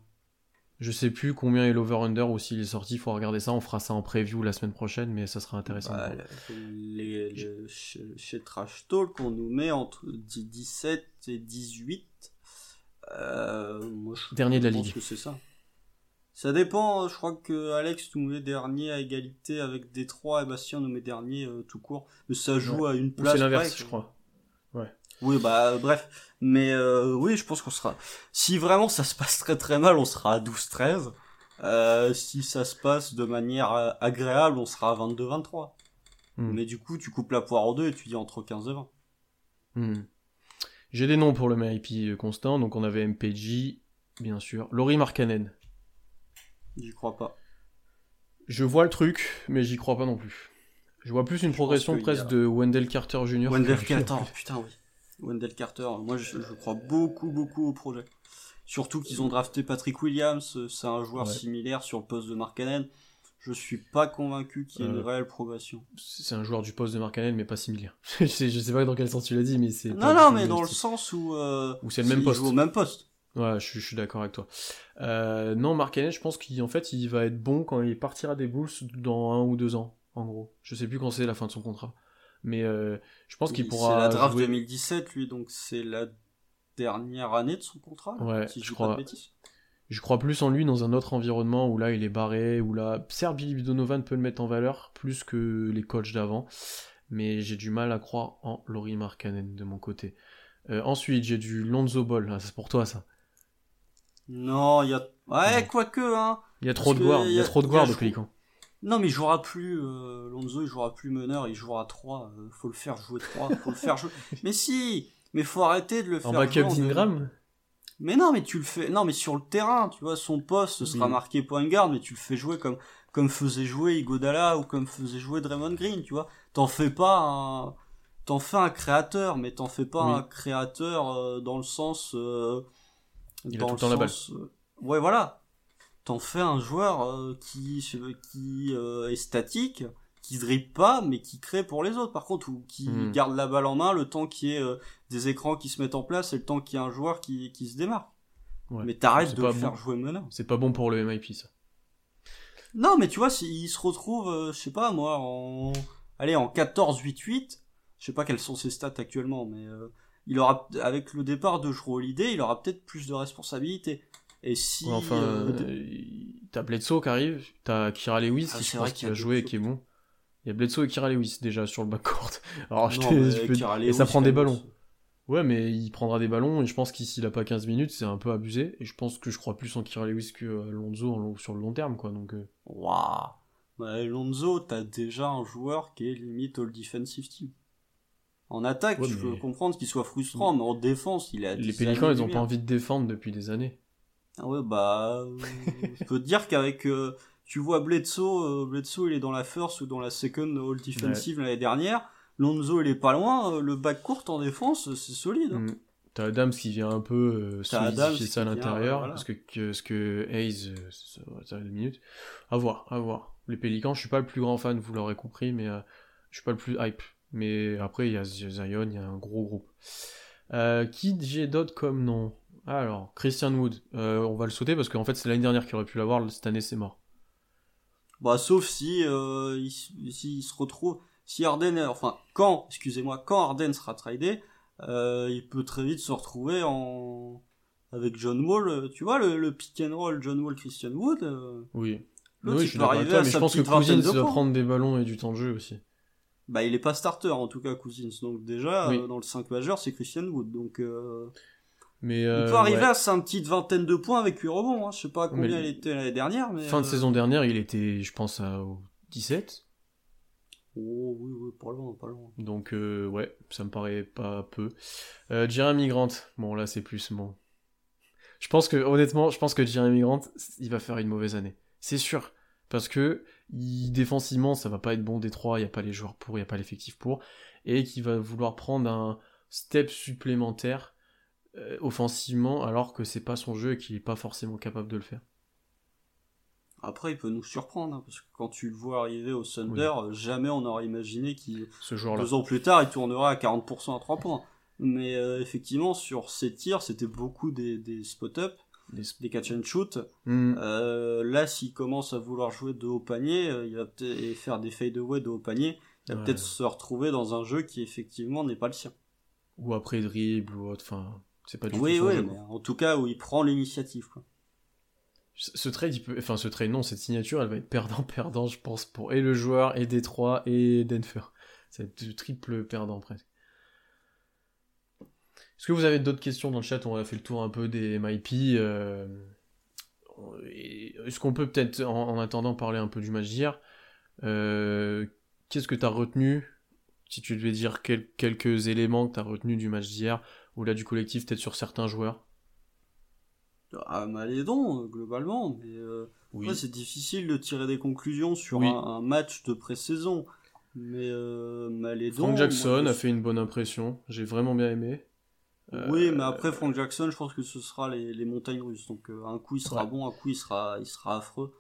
Speaker 1: Je sais plus combien est l'over-under ou s'il est sorti, faut regarder ça, on fera ça en preview la semaine prochaine, mais ça sera intéressant.
Speaker 2: Bah, les, les- chez, chez Trash Talk, on nous met entre 17 et 18. Euh, moi, je
Speaker 1: Dernier de la
Speaker 2: pense
Speaker 1: ligue.
Speaker 2: c'est ça. Ça dépend, je crois que Alex nous met dernier à égalité avec Détroit et Bastien nous met dernier euh, tout court. Mais ça joue à une place.
Speaker 1: c'est l'inverse, je crois.
Speaker 2: Oui, bah euh, bref. Mais euh, oui, je pense qu'on sera. Si vraiment ça se passe très très mal, on sera à 12-13. Euh, si ça se passe de manière agréable, on sera à 22-23.
Speaker 1: Hmm.
Speaker 2: Mais du coup, tu coupes la poire en deux et tu dis entre 15 et 20.
Speaker 1: Hmm. J'ai des noms pour le MIP constant, donc on avait MPJ, bien sûr. Laurie Markkanen.
Speaker 2: J'y crois pas.
Speaker 1: Je vois le truc, mais j'y crois pas non plus. Je vois plus une progression presque
Speaker 2: a-
Speaker 1: de Wendell Carter Jr.
Speaker 2: Wendell Carter, putain oui. Wendell Carter, moi je, je crois beaucoup beaucoup au projet. Surtout qu'ils ont drafté Patrick Williams, euh, c'est un joueur
Speaker 1: Ouais.
Speaker 2: similaire sur le poste de Markkanen. Je suis pas convaincu qu'il y ait une
Speaker 1: Euh,
Speaker 2: réelle progression.
Speaker 1: C'est un joueur du poste de Markkanen, mais pas similaire. je, sais, je sais pas dans quel sens tu l'as dit, mais c'est.
Speaker 2: Non, non, mais dans le sens où. Euh,
Speaker 1: Où c'est le même
Speaker 2: il
Speaker 1: poste.
Speaker 2: joue au même poste.
Speaker 1: Ouais, je, suis- je suis d'accord avec toi. Euh, non, Markkanen, je pense qu'en fait, il va être bon quand il partira des Bulls dans un ou deux ans, en gros. Je sais plus quand c'est la fin de son contrat. Mais euh, je pense qu'il
Speaker 2: Il-
Speaker 1: pourra.
Speaker 2: C'est la draft
Speaker 1: jouer-
Speaker 2: 2017, lui, donc c'est la dernière année de son contrat.
Speaker 1: Ouais,
Speaker 2: si je
Speaker 1: crois.
Speaker 2: pas de bêtises.
Speaker 1: Je crois plus en lui dans un autre environnement où là il est barré, où là certes Billy Donovan peut le mettre en valeur plus que les coachs d'avant, mais j'ai du mal à croire en Laurie Markkanen de mon côté. Euh, ensuite j'ai du Lonzo Ball, Ah, c'est pour toi ça.
Speaker 2: Non, il y a. Ouais, quoique, hein.
Speaker 1: Il y a trop
Speaker 2: Parce
Speaker 1: de guards,
Speaker 2: il
Speaker 1: y a trop de guards de Pélican.
Speaker 2: Non, mais il jouera plus. euh, Lonzo, il jouera plus meneur, il jouera 3. faut le faire jouer 3. Faut le faire jouer. Mais si Mais faut arrêter de le faire
Speaker 1: En
Speaker 2: jouer
Speaker 1: backup d'Ingram
Speaker 2: Mais non, mais tu le fais. Non, mais sur le terrain, tu vois, son poste ce sera
Speaker 1: Oui.
Speaker 2: marqué point garde, mais tu le fais jouer comme comme faisait jouer Igodala ou comme faisait jouer Draymond Green, tu vois. T'en fais pas un. T'en fais un créateur, mais t'en fais pas
Speaker 1: Oui.
Speaker 2: un créateur euh, dans le sens. euh,
Speaker 1: Il a
Speaker 2: dans
Speaker 1: tout le temps la balle.
Speaker 2: sens, euh, Ouais, voilà. T'en fais un joueur euh, qui qui euh, est statique, qui dribble pas, mais qui crée pour les autres. Par contre, ou qui
Speaker 1: Hmm.
Speaker 2: garde la balle en main le temps qu'il y ait euh, des écrans qui se mettent en place et le temps qu'il y ait un joueur qui, qui se démarre.
Speaker 1: Ouais.
Speaker 2: Mais t'arrêtes de
Speaker 1: pas
Speaker 2: le faire jouer meneur.
Speaker 1: C'est pas bon pour le MIP ça.
Speaker 2: Non, mais tu vois, s'il se retrouve, euh, je sais pas moi, en allez en 14-8-8, je sais pas quelles sont ses stats actuellement, mais euh, il aura avec le départ de Jrue Holiday, il aura peut-être plus de responsabilités. Et si
Speaker 1: Ouais, enfin,
Speaker 2: euh,
Speaker 1: euh, t'as Bledsoe qui arrive, t'as Kira Lewis
Speaker 2: Ah,
Speaker 1: qui
Speaker 2: c'est
Speaker 1: je pense
Speaker 2: qu'il
Speaker 1: qu'il va jouer et qui est bon. Il y a Bledsoe et Kira Lewis déjà sur le backcourt. Alors je te- peux- et ça prend des ballons. Ouais, mais il prendra des ballons et je pense qu'ici il a pas 15 minutes, c'est un peu abusé. Et je pense que je crois plus en Kira Lewis que euh, Lonzo en sur le long terme, quoi. Donc,
Speaker 2: Waouh. Bah, Lonzo, t'as déjà un joueur qui est limite all defensive team. En attaque,
Speaker 1: Ouais,
Speaker 2: je
Speaker 1: mais-
Speaker 2: peux comprendre qu'il soit frustrant, mais en défense, il a
Speaker 1: les Pélicans, ils ont pas envie de défendre depuis des années.
Speaker 2: Ah ouais, bah, euh, je peux te dire qu'avec, euh, tu vois Bledsoe, euh, Bledsoe, il est dans la first ou dans la second all defensive l'année dernière. Lonzo, il est pas loin. Le back court en défense, c'est solide. hein.
Speaker 1: Mm. T'as Adams qui vient un peu euh, solidifier ça à l'intérieur,
Speaker 2: voilà.
Speaker 1: parce que, que ce que Hayes, euh, ça, ça va deux minutes. À voir, à voir. Les Pélicans, je suis pas le plus grand fan, vous l'aurez compris, mais euh, je suis pas le plus hype. Mais après, il y a Zion, il y a un gros groupe. Qui j'ai d'autres comme nom? Alors, Christian Wood. Euh, on va le sauter parce qu'en fait, c'est l'année dernière qu'il aurait pu l'avoir, cette année, c'est mort.
Speaker 2: Bah, sauf si, euh, il, si se retrouve, si Harden, est- enfin, quand, excusez-moi, quand Harden sera tradé, euh, il peut très vite se retrouver en, avec John Wall, euh, tu vois, le, le pick and roll John Wall, Christian Wood, euh,
Speaker 1: Oui.
Speaker 2: L'autre,
Speaker 1: oui,
Speaker 2: il
Speaker 1: je suis toi, mais je pense que Cousins
Speaker 2: de
Speaker 1: va
Speaker 2: points.
Speaker 1: prendre des ballons et du temps de jeu aussi.
Speaker 2: Bah, il est pas starter en tout cas, Cousins. Donc déjà,
Speaker 1: Oui.
Speaker 2: euh, dans le 5 majeur, c'est Christian Wood. Donc euh, il
Speaker 1: euh,
Speaker 2: peut arriver
Speaker 1: ouais.
Speaker 2: à sa petite vingtaine de points avec 8 rebonds. Hein. Je sais pas combien
Speaker 1: Mais-
Speaker 2: il était l'année dernière, mais
Speaker 1: fin de
Speaker 2: euh,
Speaker 1: saison dernière, il était, je pense, à au 17.
Speaker 2: Oh oui, oui, pas loin, pas loin.
Speaker 1: Donc euh, ouais, ça me paraît pas peu. Jeremy Grant, bon là c'est plus bon. Je pense que honnêtement, je pense que Jeremy Grant, il va faire une mauvaise année. C'est sûr. Parce que il, défensivement, ça va pas être bon Détroit, il y a pas les joueurs pour, il y a pas l'effectif pour, et qu'il va vouloir prendre un step supplémentaire euh, offensivement, alors que c'est pas son jeu et qu'il est pas forcément capable de le faire.
Speaker 2: Après, il peut nous surprendre, hein, parce que quand tu le vois arriver au Thunder, euh, jamais on aurait imaginé qu'il,
Speaker 1: Ce
Speaker 2: deux ans plus tard, il tournerait à 40% à 3 points. Mais euh, effectivement, sur ses tirs, c'était beaucoup des, des spot-up, des catch and shoot.
Speaker 1: Hmm,
Speaker 2: Euh, là, s'il commence à vouloir jouer de haut panier, euh, il va peut-être et faire des fade-away de haut panier, il va
Speaker 1: Ouais.
Speaker 2: peut-être se retrouver dans un jeu qui effectivement n'est pas le sien.
Speaker 1: Ou après dribble ou autre, enfin, c'est pas du
Speaker 2: Oui,
Speaker 1: tout son
Speaker 2: oui,
Speaker 1: jeu,
Speaker 2: mais en tout cas où il prend l'initiative. quoi.
Speaker 1: Ce trade, il peut... enfin ce trade, non, cette signature, elle va être perdant-perdant, je pense, pour et le joueur, et Détroit, et Denver. Ça va être triple perdant presque. Est-ce que vous avez d'autres questions dans le chat? On a fait le tour un peu des MIP. euh, Est-ce qu'on peut peut-être, en, en attendant, parler un peu du match d'hier Euh, Qu'est-ce que tu as retenu? Si tu devais dire quel- quelques éléments que tu as retenu du match d'hier, ou là du collectif, peut-être sur certains joueurs
Speaker 2: Ah, Malédon, euh, globalement, mais euh,
Speaker 1: Oui.
Speaker 2: c'est difficile de tirer des conclusions sur
Speaker 1: Oui.
Speaker 2: un, un match de pré-saison. Mais euh, Malédon.
Speaker 1: Frank Jackson
Speaker 2: moi,
Speaker 1: a fait une bonne impression. J'ai vraiment bien aimé. Euh,
Speaker 2: Oui, mais après Frank Jackson, je pense que ce sera les, les montagnes russes. Donc un coup il sera
Speaker 1: Ouais.
Speaker 2: bon, un coup il sera, il sera affreux.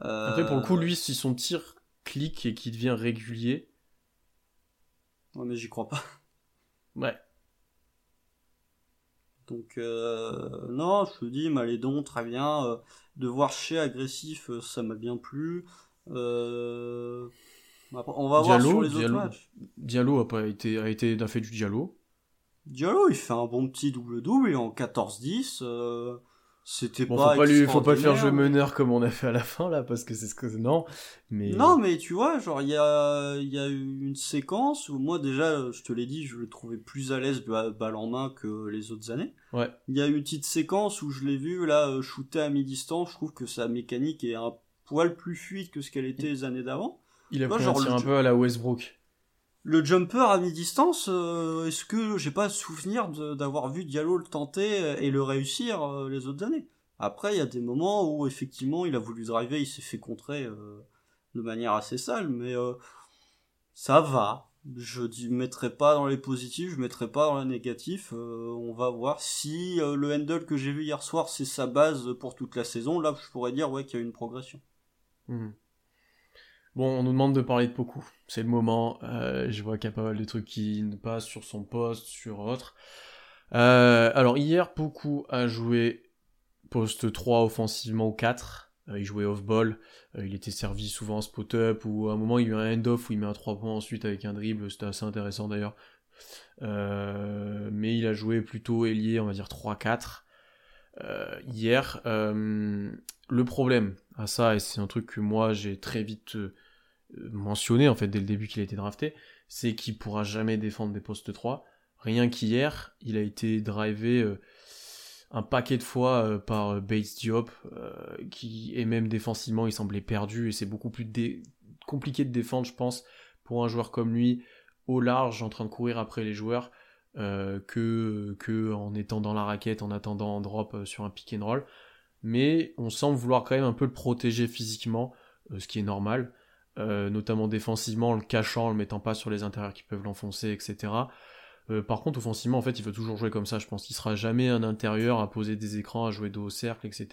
Speaker 1: Après, pour le coup, lui, si son tir clique et qu'il devient régulier,
Speaker 2: Ouais, mais j'y crois pas.
Speaker 1: ouais.
Speaker 2: Donc euh, non, je te dis, Malédon, très bien. Euh, de voir chez agressif, euh, ça m'a bien plu. Euh, on va voir sur les
Speaker 1: Diallo.
Speaker 2: autres matchs.
Speaker 1: Diallo a pas été, a été, a fait du Diallo.
Speaker 2: Diallo, il fait un bon petit double-double, il est en 14-10. C'était
Speaker 1: Bon,
Speaker 2: pas
Speaker 1: faut pas lui, faut pas le faire jeu meneur comme on a fait à la fin là, parce que c'est ce que non. Mais
Speaker 2: Non, mais tu vois, genre, il y a, il y a eu une séquence où moi, déjà, je te l'ai dit, je le trouvais plus à l'aise ba- balle en main que les autres années.
Speaker 1: ouais,
Speaker 2: Il y a eu une petite séquence où je l'ai vu, là, euh, shooter à mi-distance. Je trouve que sa mécanique est un poil plus fluide que ce qu'elle était les années d'avant.
Speaker 1: il a
Speaker 2: Moi,
Speaker 1: pris
Speaker 2: genre,
Speaker 1: un tir
Speaker 2: le
Speaker 1: un
Speaker 2: jeu-
Speaker 1: peu à la Westbrook.
Speaker 2: Le jumper à mi-distance, euh, est-ce que j'ai pas souvenir d'avoir vu Diallo le tenter euh, et le réussir euh, les autres années? Après, il y a des moments où effectivement il a voulu driver, il s'est fait contrer de manière assez sale, mais ça va. Je ne mettrai pas dans les positifs, je mettrai pas dans les négatifs. on va voir si le handle que j'ai vu hier soir c'est sa base pour toute la saison. Là, je pourrais dire ouais qu'il y a une progression.
Speaker 1: Mhm. Bon, on nous demande de parler de Poku. C'est le moment. Euh, je vois qu'il y a pas mal de trucs qui ne passent sur son poste, sur autre. Euh, alors hier, Poku a joué poste 3 offensivement ou 4. Euh, il jouait off-ball. Il était servi souvent en spot-up ou à un moment il y a eu un end-off où il met un 3 points ensuite avec un dribble. C'était assez intéressant d'ailleurs. Mais il a joué plutôt ailier, on va dire 3-4. Euh, hier, le problème à ça, et c'est un truc que moi j'ai très vite mentionné en fait dès le début qu'il a été drafté, c'est qu'il pourra jamais défendre des postes 3. Rien qu'hier, il a été drivé euh, un paquet de fois euh, par euh, Bates Diop, qui et même défensivement il semblait perdu et c'est beaucoup plus compliqué de défendre, je pense, pour un joueur comme lui au large en train de courir après les joueurs que, que en étant dans la raquette en attendant un drop sur un pick and roll. Mais on semble vouloir quand même un peu le protéger physiquement, ce qui est normal, euh, notamment défensivement, en le cachant, le mettant pas sur les intérieurs qui peuvent l'enfoncer, etc. Euh, par contre, offensivement, en fait, il veut toujours jouer comme ça. Je pense qu'il sera jamais un intérieur à poser des écrans, à jouer de haut cercle, etc.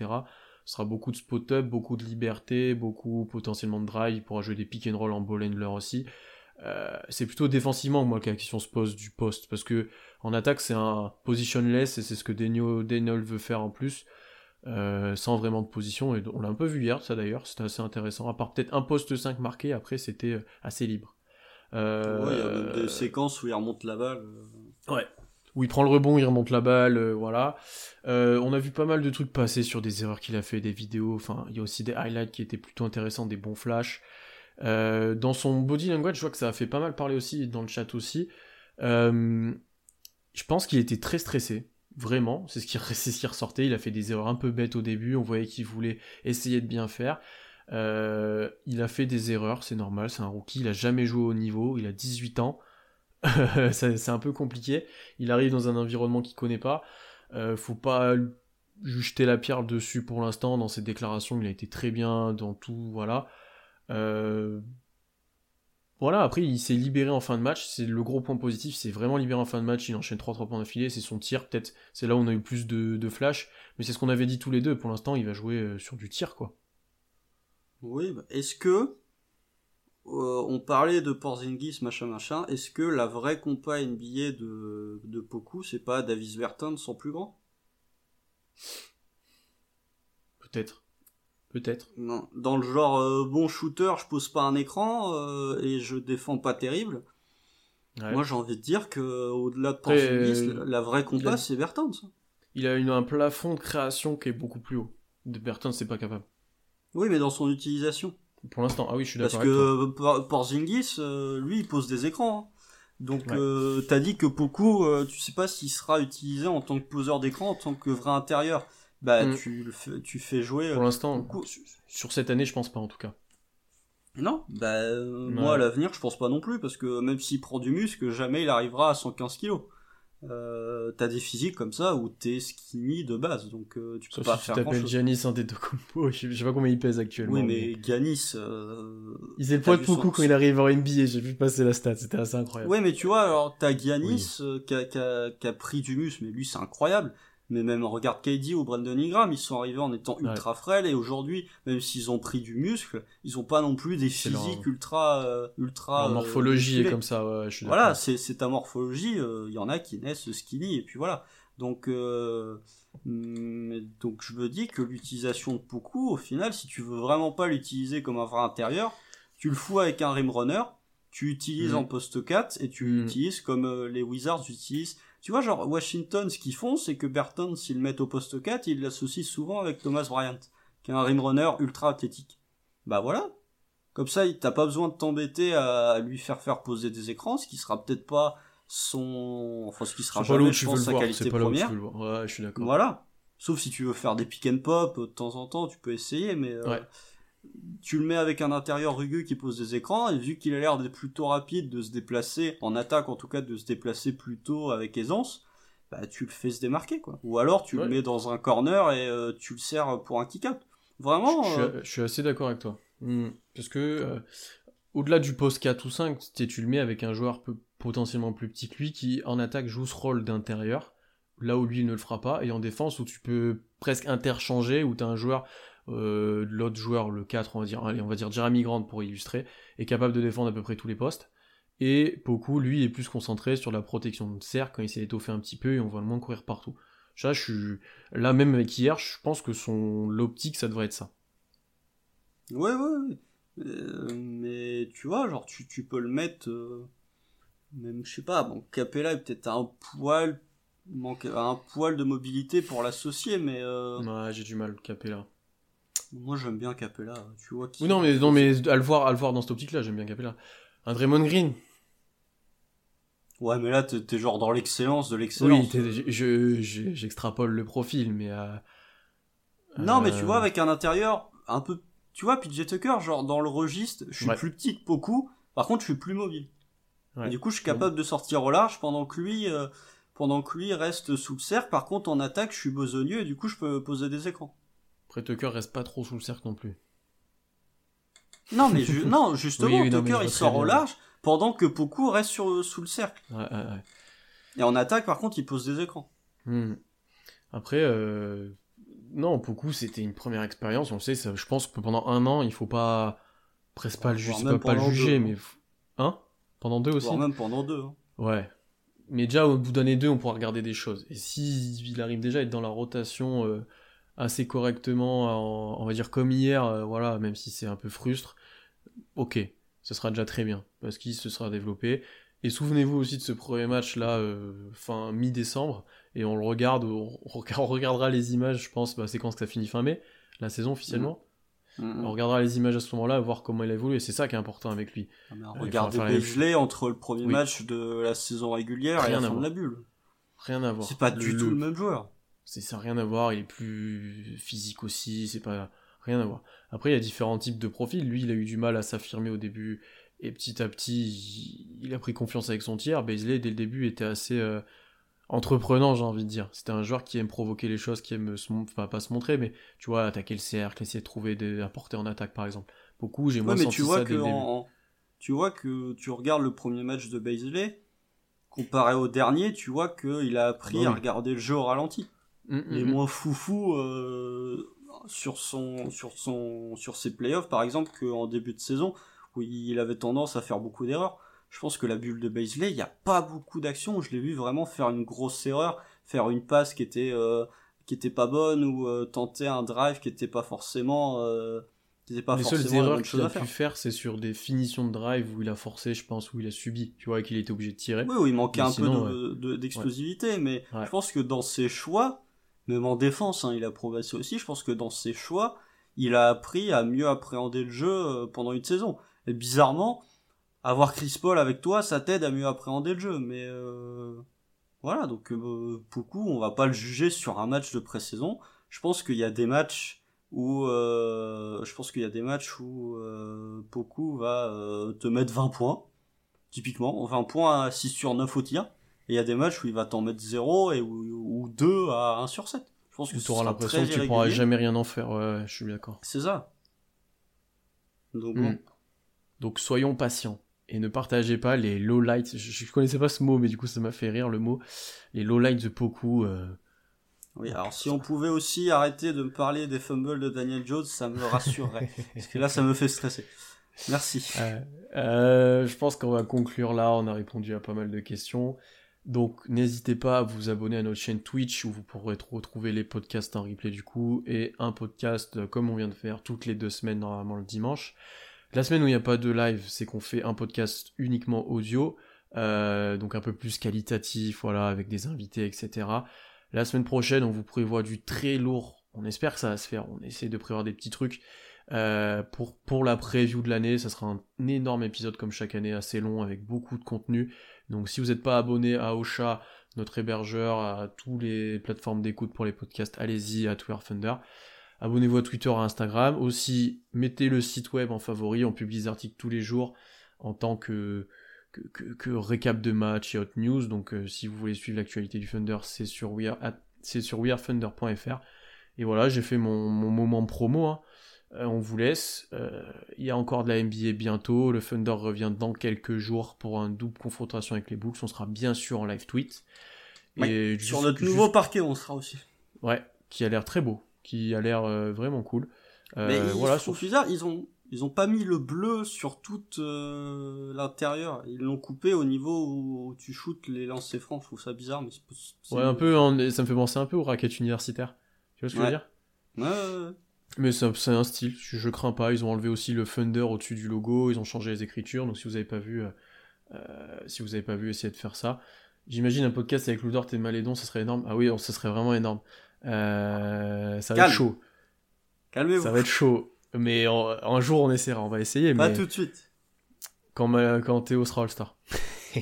Speaker 1: Ce sera beaucoup de spot-up, beaucoup de liberté, beaucoup potentiellement de drive. Il pourra jouer des pick and roll en ball handler aussi. Euh, c'est plutôt défensivement moi que la question se pose du poste parce que en attaque c'est un positionless et c'est ce que Daniel veut faire en plus euh, sans vraiment de position et on l'a un peu vu hier ça d'ailleurs c'était assez intéressant à part peut-être un poste 5 marqué après c'était euh, assez libre euh,
Speaker 2: Ouais, il y a même des séquences où il remonte la balle.
Speaker 1: Ouais. Où il prend le rebond, il remonte la balle, euh, voilà. On a vu pas mal de trucs passer sur des erreurs qu'il a fait, des vidéos. Enfin, il y a aussi des highlights qui étaient plutôt intéressants, des bons flashs. Dans son body language, je vois que ça a fait pas mal parler aussi dans le chat aussi. Je pense qu'il était très stressé, vraiment. C'est ce, qui, ressortait. Il a fait des erreurs un peu bêtes au début. On voyait qu'il voulait essayer de bien faire. Euh, il a fait des erreurs, c'est normal. C'est un rookie. Il a jamais joué au niveau. Il a 18 ans. c'est un peu compliqué. Il arrive dans un environnement qu'il connaît pas. faut pas jeter la pierre dessus pour l'instant. Dans ses déclarations, il a été très bien dans tout. Voilà. Euh, voilà, après il s'est libéré en fin de match, c'est le gros point positif, c'est vraiment libéré en fin de match, il enchaîne 3-3 points d'affilée, c'est son tir, peut-être c'est là où on a eu plus de, flash, mais c'est ce qu'on avait dit tous les deux, pour l'instant il va jouer euh, sur du tir quoi.
Speaker 2: Oui, bah, est-ce que euh, on parlait de Porzingis machin machin, est-ce que la vraie compa NBA de, de Poku c'est pas Davis Verton son plus grand?
Speaker 1: Peut-être. Peut-être.
Speaker 2: Dans le genre euh, bon shooter, je pose pas un écran euh, et je défends pas terrible. Moi, j'ai envie de dire que au-delà de Porzingis, la vraie compas, c'est Bertans.
Speaker 1: Il a une, un plafond de création qui est beaucoup plus haut. De Bertans, c'est pas capable.
Speaker 2: Oui, mais dans son utilisation.
Speaker 1: Pour l'instant, ah oui, je suis d'accord.
Speaker 2: Parce que Porzingis, euh, lui, il pose des écrans. Hein. Donc, t'as dit que beaucoup, tu sais pas s'il sera utilisé en tant que poseur d'écran, en tant que vrai intérieur bah mm. tu, tu fais jouer.
Speaker 1: Pour l'instant, sur cette année, je pense pas en tout cas.
Speaker 2: Non, bah euh, moi à l'avenir, je pense pas non plus parce que même s'il prend du muscle, jamais il arrivera à 115 kilos. Euh, t'as des physiques comme ça où t'es skinny de base, donc euh, tu peux pas si faire tu t'appelles
Speaker 1: Giannis Antetokounmpo, je sais pas combien il pèse actuellement.
Speaker 2: Oui, mais, Giannis. Euh,
Speaker 1: il faisait le poids de beaucoup quand il arrive en NBA, j'ai vu passer la stat, c'était assez incroyable.
Speaker 2: Oui, mais tu vois, alors t'as Giannis qui, a, qui, a, qui, a, pris du muscle, mais lui c'est incroyable mais même regarde KD ou Brandon Ingram, ils sont arrivés en étant ultra frêles et aujourd'hui, même s'ils ont pris du muscle, ils ont pas non plus des physiques ultra euh, ultra
Speaker 1: euh, morphologie est comme ça, ouais, je suis
Speaker 2: Voilà, c'est c'est ta morphologie, il euh, y en a qui naissent skinny et puis voilà. Donc mm, donc je me dis que l'utilisation de beaucoup au final, si tu veux vraiment pas l'utiliser comme un vrai intérieur, tu le fous avec un rim runner, tu utilises mm. en post 4 et tu mm. l'utilises comme les Wizards utilisent tu vois, genre, Washington, ce qu'ils font, c'est que Burton, s'ils le mettent au poste 4, ils l'associent souvent avec Thomas Bryant, qui est un rim runner ultra athlétique. Bah voilà. Comme ça, t'as pas besoin de t'embêter à lui faire faire poser des écrans, ce qui sera peut-être pas son, enfin, ce qui sera jamais, je pense, sa qualité première.
Speaker 1: Ouais, je suis d'accord.
Speaker 2: Voilà. Sauf si tu veux faire des pick and pop de temps en temps, tu peux essayer, mais euh, tu le mets avec un intérieur rugueux qui pose des écrans, et vu qu'il a l'air d'être plutôt rapide de se déplacer, en attaque en tout cas, de se déplacer plutôt avec aisance, bah tu le fais se démarquer, quoi. Ou alors tu le mets dans un corner et euh, tu le sers pour un kick-out. Vraiment.
Speaker 1: Euh, je, suis, assez d'accord avec toi. Hmm. Parce que, euh, au-delà du post 4 ou 5, tu le mets avec un joueur potentiellement plus petit que lui qui, en attaque, joue ce rôle d'intérieur, là où lui il ne le fera pas, et en défense où tu peux presque interchanger, où tu as un joueur euh, l'autre joueur, le 4, on va dire, allez, on va dire Jeremy Grant pour illustrer, est capable de défendre à peu près tous les postes. Et Poku, lui, est plus concentré sur la protection de cercle quand il s'est étoffé un petit peu et on voit le moins courir partout. Ça, je suis là même avec hier, je pense que son l'optique, ça devrait être ça.
Speaker 2: Ouais, ouais. Euh, mais tu vois, genre tu, tu peux le mettre, euh, même je sais pas, bon, Capella est peut-être un poil manque un poil de mobilité pour l'associer, mais
Speaker 1: ouais, j'ai du mal Capella.
Speaker 2: Moi, j'aime bien Capella. Tu vois
Speaker 1: Oui, non, mais, non, mais à, le voir, à le voir dans cette optique-là, j'aime bien Capella. Un Draymond Green.
Speaker 2: Ouais, mais là, t'es genre dans l'excellence de l'excellence.
Speaker 1: Oui, j'extrapole le profil, mais. Euh,
Speaker 2: non, mais tu euh, vois, avec un intérieur un peu. Tu vois, PJ Tucker, genre dans le registre, je suis plus petit que beaucoup, par contre, je suis plus mobile. du coup, je suis capable de sortir au large pendant que lui. Euh, pendant que lui reste sous le cercle, par contre en attaque je suis besogneux et du coup je peux poser des écrans.
Speaker 1: Après, Tucker reste pas trop sous le cercle non plus.
Speaker 2: Non, mais non, justement, Tucker il sort au large pendant que Poku reste sur, sous le cercle.
Speaker 1: Ouais, ouais, ouais.
Speaker 2: Et en attaque, par contre, il pose des écrans.
Speaker 1: Hmm. Après, euh... non, Poku c'était une première expérience. On le sait, ça, je pense que pendant un an, il faut pas presque pas le, juger, pas, le juger, mais hein Pendant deux aussi?
Speaker 2: même pendant deux. Hein.
Speaker 1: Ouais. Mais déjà, au bout d'année deux, on pourra regarder des choses. Et si il arrive déjà à être dans la rotation. Euh assez correctement, on va dire comme hier, euh, voilà, même si c'est un peu frustre, ok, ce sera déjà très bien, parce qu'il se sera développé. Et souvenez-vous aussi de ce premier match là, euh, fin mi-décembre, et on le regarde, on, regardera les images, je pense, bah, c'est quand ça finit fin mai, la saison officiellement. On regardera les images à ce moment-là, voir comment il a évolué. C'est ça qui est important avec lui.
Speaker 2: Ah, regardez Beasley entre le premier match de la saison régulière rien et la fin de la bulle.
Speaker 1: Rien à voir.
Speaker 2: C'est pas du tout le même joueur.
Speaker 1: C'est ça, rien à voir. Il est plus physique aussi. C'est pas rien à voir. Après, il y a différents types de profils. Lui, il a eu du mal à s'affirmer au début et petit à petit, il a pris confiance avec son tiers. Baisley, dès le début, était assez euh, entreprenant, j'ai envie de dire. C'était un joueur qui aime provoquer les choses, qui aime, se, enfin, pas se montrer, mais tu vois, attaquer le cercle, essayer de trouver des apporter en attaque, par exemple. Beaucoup, j'ai moins
Speaker 2: mais
Speaker 1: senti
Speaker 2: tu vois
Speaker 1: ça
Speaker 2: que
Speaker 1: dès le début.
Speaker 2: Tu vois que tu regardes le premier match de Baisley, comparé au dernier, tu vois qu'il a appris à regarder le jeu au ralenti.
Speaker 1: Mm, mm,
Speaker 2: Il est
Speaker 1: mm.
Speaker 2: moins foufou euh, sur son sur son sur ses playoffs par exemple qu'en début de saison où il avait tendance à faire beaucoup d'erreurs. Je pense que la bulle de Baisley, il n'y a pas beaucoup d'actions où je l'ai vu vraiment faire une grosse erreur, faire une passe qui était euh, qui était pas bonne ou euh, tenter un drive qui était pas forcément euh, qui était pas
Speaker 1: les seules
Speaker 2: forcément
Speaker 1: erreurs qu'il a pu faire, c'est sur des finitions de drive où il a forcé, je pense, où il a subi, tu vois, et qu'il était obligé de tirer.
Speaker 2: Oui, oui, il manquait
Speaker 1: Mais
Speaker 2: un
Speaker 1: sinon,
Speaker 2: peu de- de- d'explosivité, mais
Speaker 1: Ouais.
Speaker 2: je pense que dans ses choix, même en défense, hein, il a progressé aussi, je pense que dans ses choix, il a appris à mieux appréhender le jeu euh, pendant une saison. Et bizarrement, avoir Chris Paul avec toi, ça t'aide à mieux appréhender le jeu, mais euh, voilà, donc euh, beaucoup, on va pas le juger sur un match de pré-saison. Je pense qu'il y a des matchs où euh, je pense qu'il y a des matchs où euh, Poku va euh, te mettre 20 points typiquement 20 points à 6 sur 9 au tir et il y a des matchs où il va t'en mettre 0 et ou 2 à 1 sur 7 je pense que
Speaker 1: tu auras l'impression que tu pourras jamais rien en faire, ouais, ouais, je suis d'accord.
Speaker 2: c'est ça donc
Speaker 1: Mm.
Speaker 2: bon
Speaker 1: Donc soyons patients et ne partagez pas les low lights. Je, je connaissais pas ce mot, mais du coup ça m'a fait rire le mot. Les low lights de Poku. euh,
Speaker 2: oui alors si on pouvait aussi arrêter de me parler des fumbles de Daniel Jones ça me rassurerait parce que là ça me fait stresser merci
Speaker 1: Euh, euh, je pense qu'on va conclure là. On a répondu à pas mal de questions. Donc n'hésitez pas à vous abonner à notre chaîne Twitch où vous pourrez retrouver les podcasts en replay du coup et un podcast euh, comme on vient de faire toutes les deux semaines normalement le dimanche. La semaine où il n'y a pas de live, c'est qu'on fait un podcast uniquement audio, euh, donc un peu plus qualitatif, voilà, avec des invités, etc. La semaine prochaine, on vous prévoit du très lourd. On espère que ça va se faire. On essaie de prévoir des petits trucs. Euh, pour, pour la preview de l'année, ça sera un énorme épisode comme chaque année, assez long, avec beaucoup de contenu. Donc si vous n'êtes pas abonné à Ocha, notre hébergeur, à toutes les plateformes d'écoute pour les podcasts, allez-y à Twitter Thunder. Abonnez-vous à Twitter, à Instagram. Aussi, mettez le site web en favori. On publie des articles tous les jours en tant que, que, récap de match et hot news. Donc euh, si vous voulez suivre l'actualité du Thunder, c'est sur, we. Et voilà, j'ai fait mon, mon moment promo. hein. Euh, on vous laisse. Euh, Il y a encore de la NBA bientôt. Le Thunder revient dans quelques jours pour un double confrontation avec les Bulls. On sera bien sûr en live tweet.
Speaker 2: Oui,
Speaker 1: Et
Speaker 2: sur
Speaker 1: juste-
Speaker 2: notre
Speaker 1: juste-
Speaker 2: nouveau parquet on sera aussi
Speaker 1: Ouais, qui a l'air très beau, qui a l'air euh, vraiment cool. Euh,
Speaker 2: mais il-
Speaker 1: voilà, sur-
Speaker 2: bizarre ils ont ils ont pas mis le bleu sur tout euh, l'intérieur ils l'ont coupé au niveau où tu shootes les lancers francs je trouve ça bizarre mais c'est-
Speaker 1: ouais, un peu, en- ça me fait penser un peu aux raquettes universitaires. Tu vois ce que je veux dire?
Speaker 2: Ouais, ouais, ouais.
Speaker 1: Mais c'est un style, je, je crains pas. Ils ont enlevé aussi le Thunder au-dessus du logo, ils ont changé les écritures. Donc si vous avez pas vu, euh, euh, si vous avez pas vu, essayez de faire ça. J'imagine un podcast avec Ludort et Malédon, ça serait énorme. Ah oui, ça serait vraiment énorme. Euh, ça va
Speaker 2: Calme.
Speaker 1: être chaud.
Speaker 2: calmez-vous
Speaker 1: Ça va être chaud. Mais un jour on essaiera, on va essayer.
Speaker 2: pas
Speaker 1: mais
Speaker 2: tout de suite
Speaker 1: quand, quand Théo sera All-Star.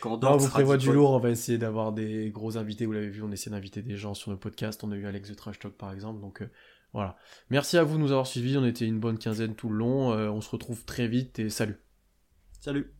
Speaker 2: quand
Speaker 1: on vous prévoit du lourd, on va essayer d'avoir des gros invités, vous l'avez vu, on essaie d'inviter des gens sur nos podcasts, on a eu Alex de Trash Talk par exemple, donc euh, voilà. Merci à vous de nous avoir suivis, on était une bonne quinzaine tout le long, euh, on se retrouve très vite et salut.
Speaker 2: salut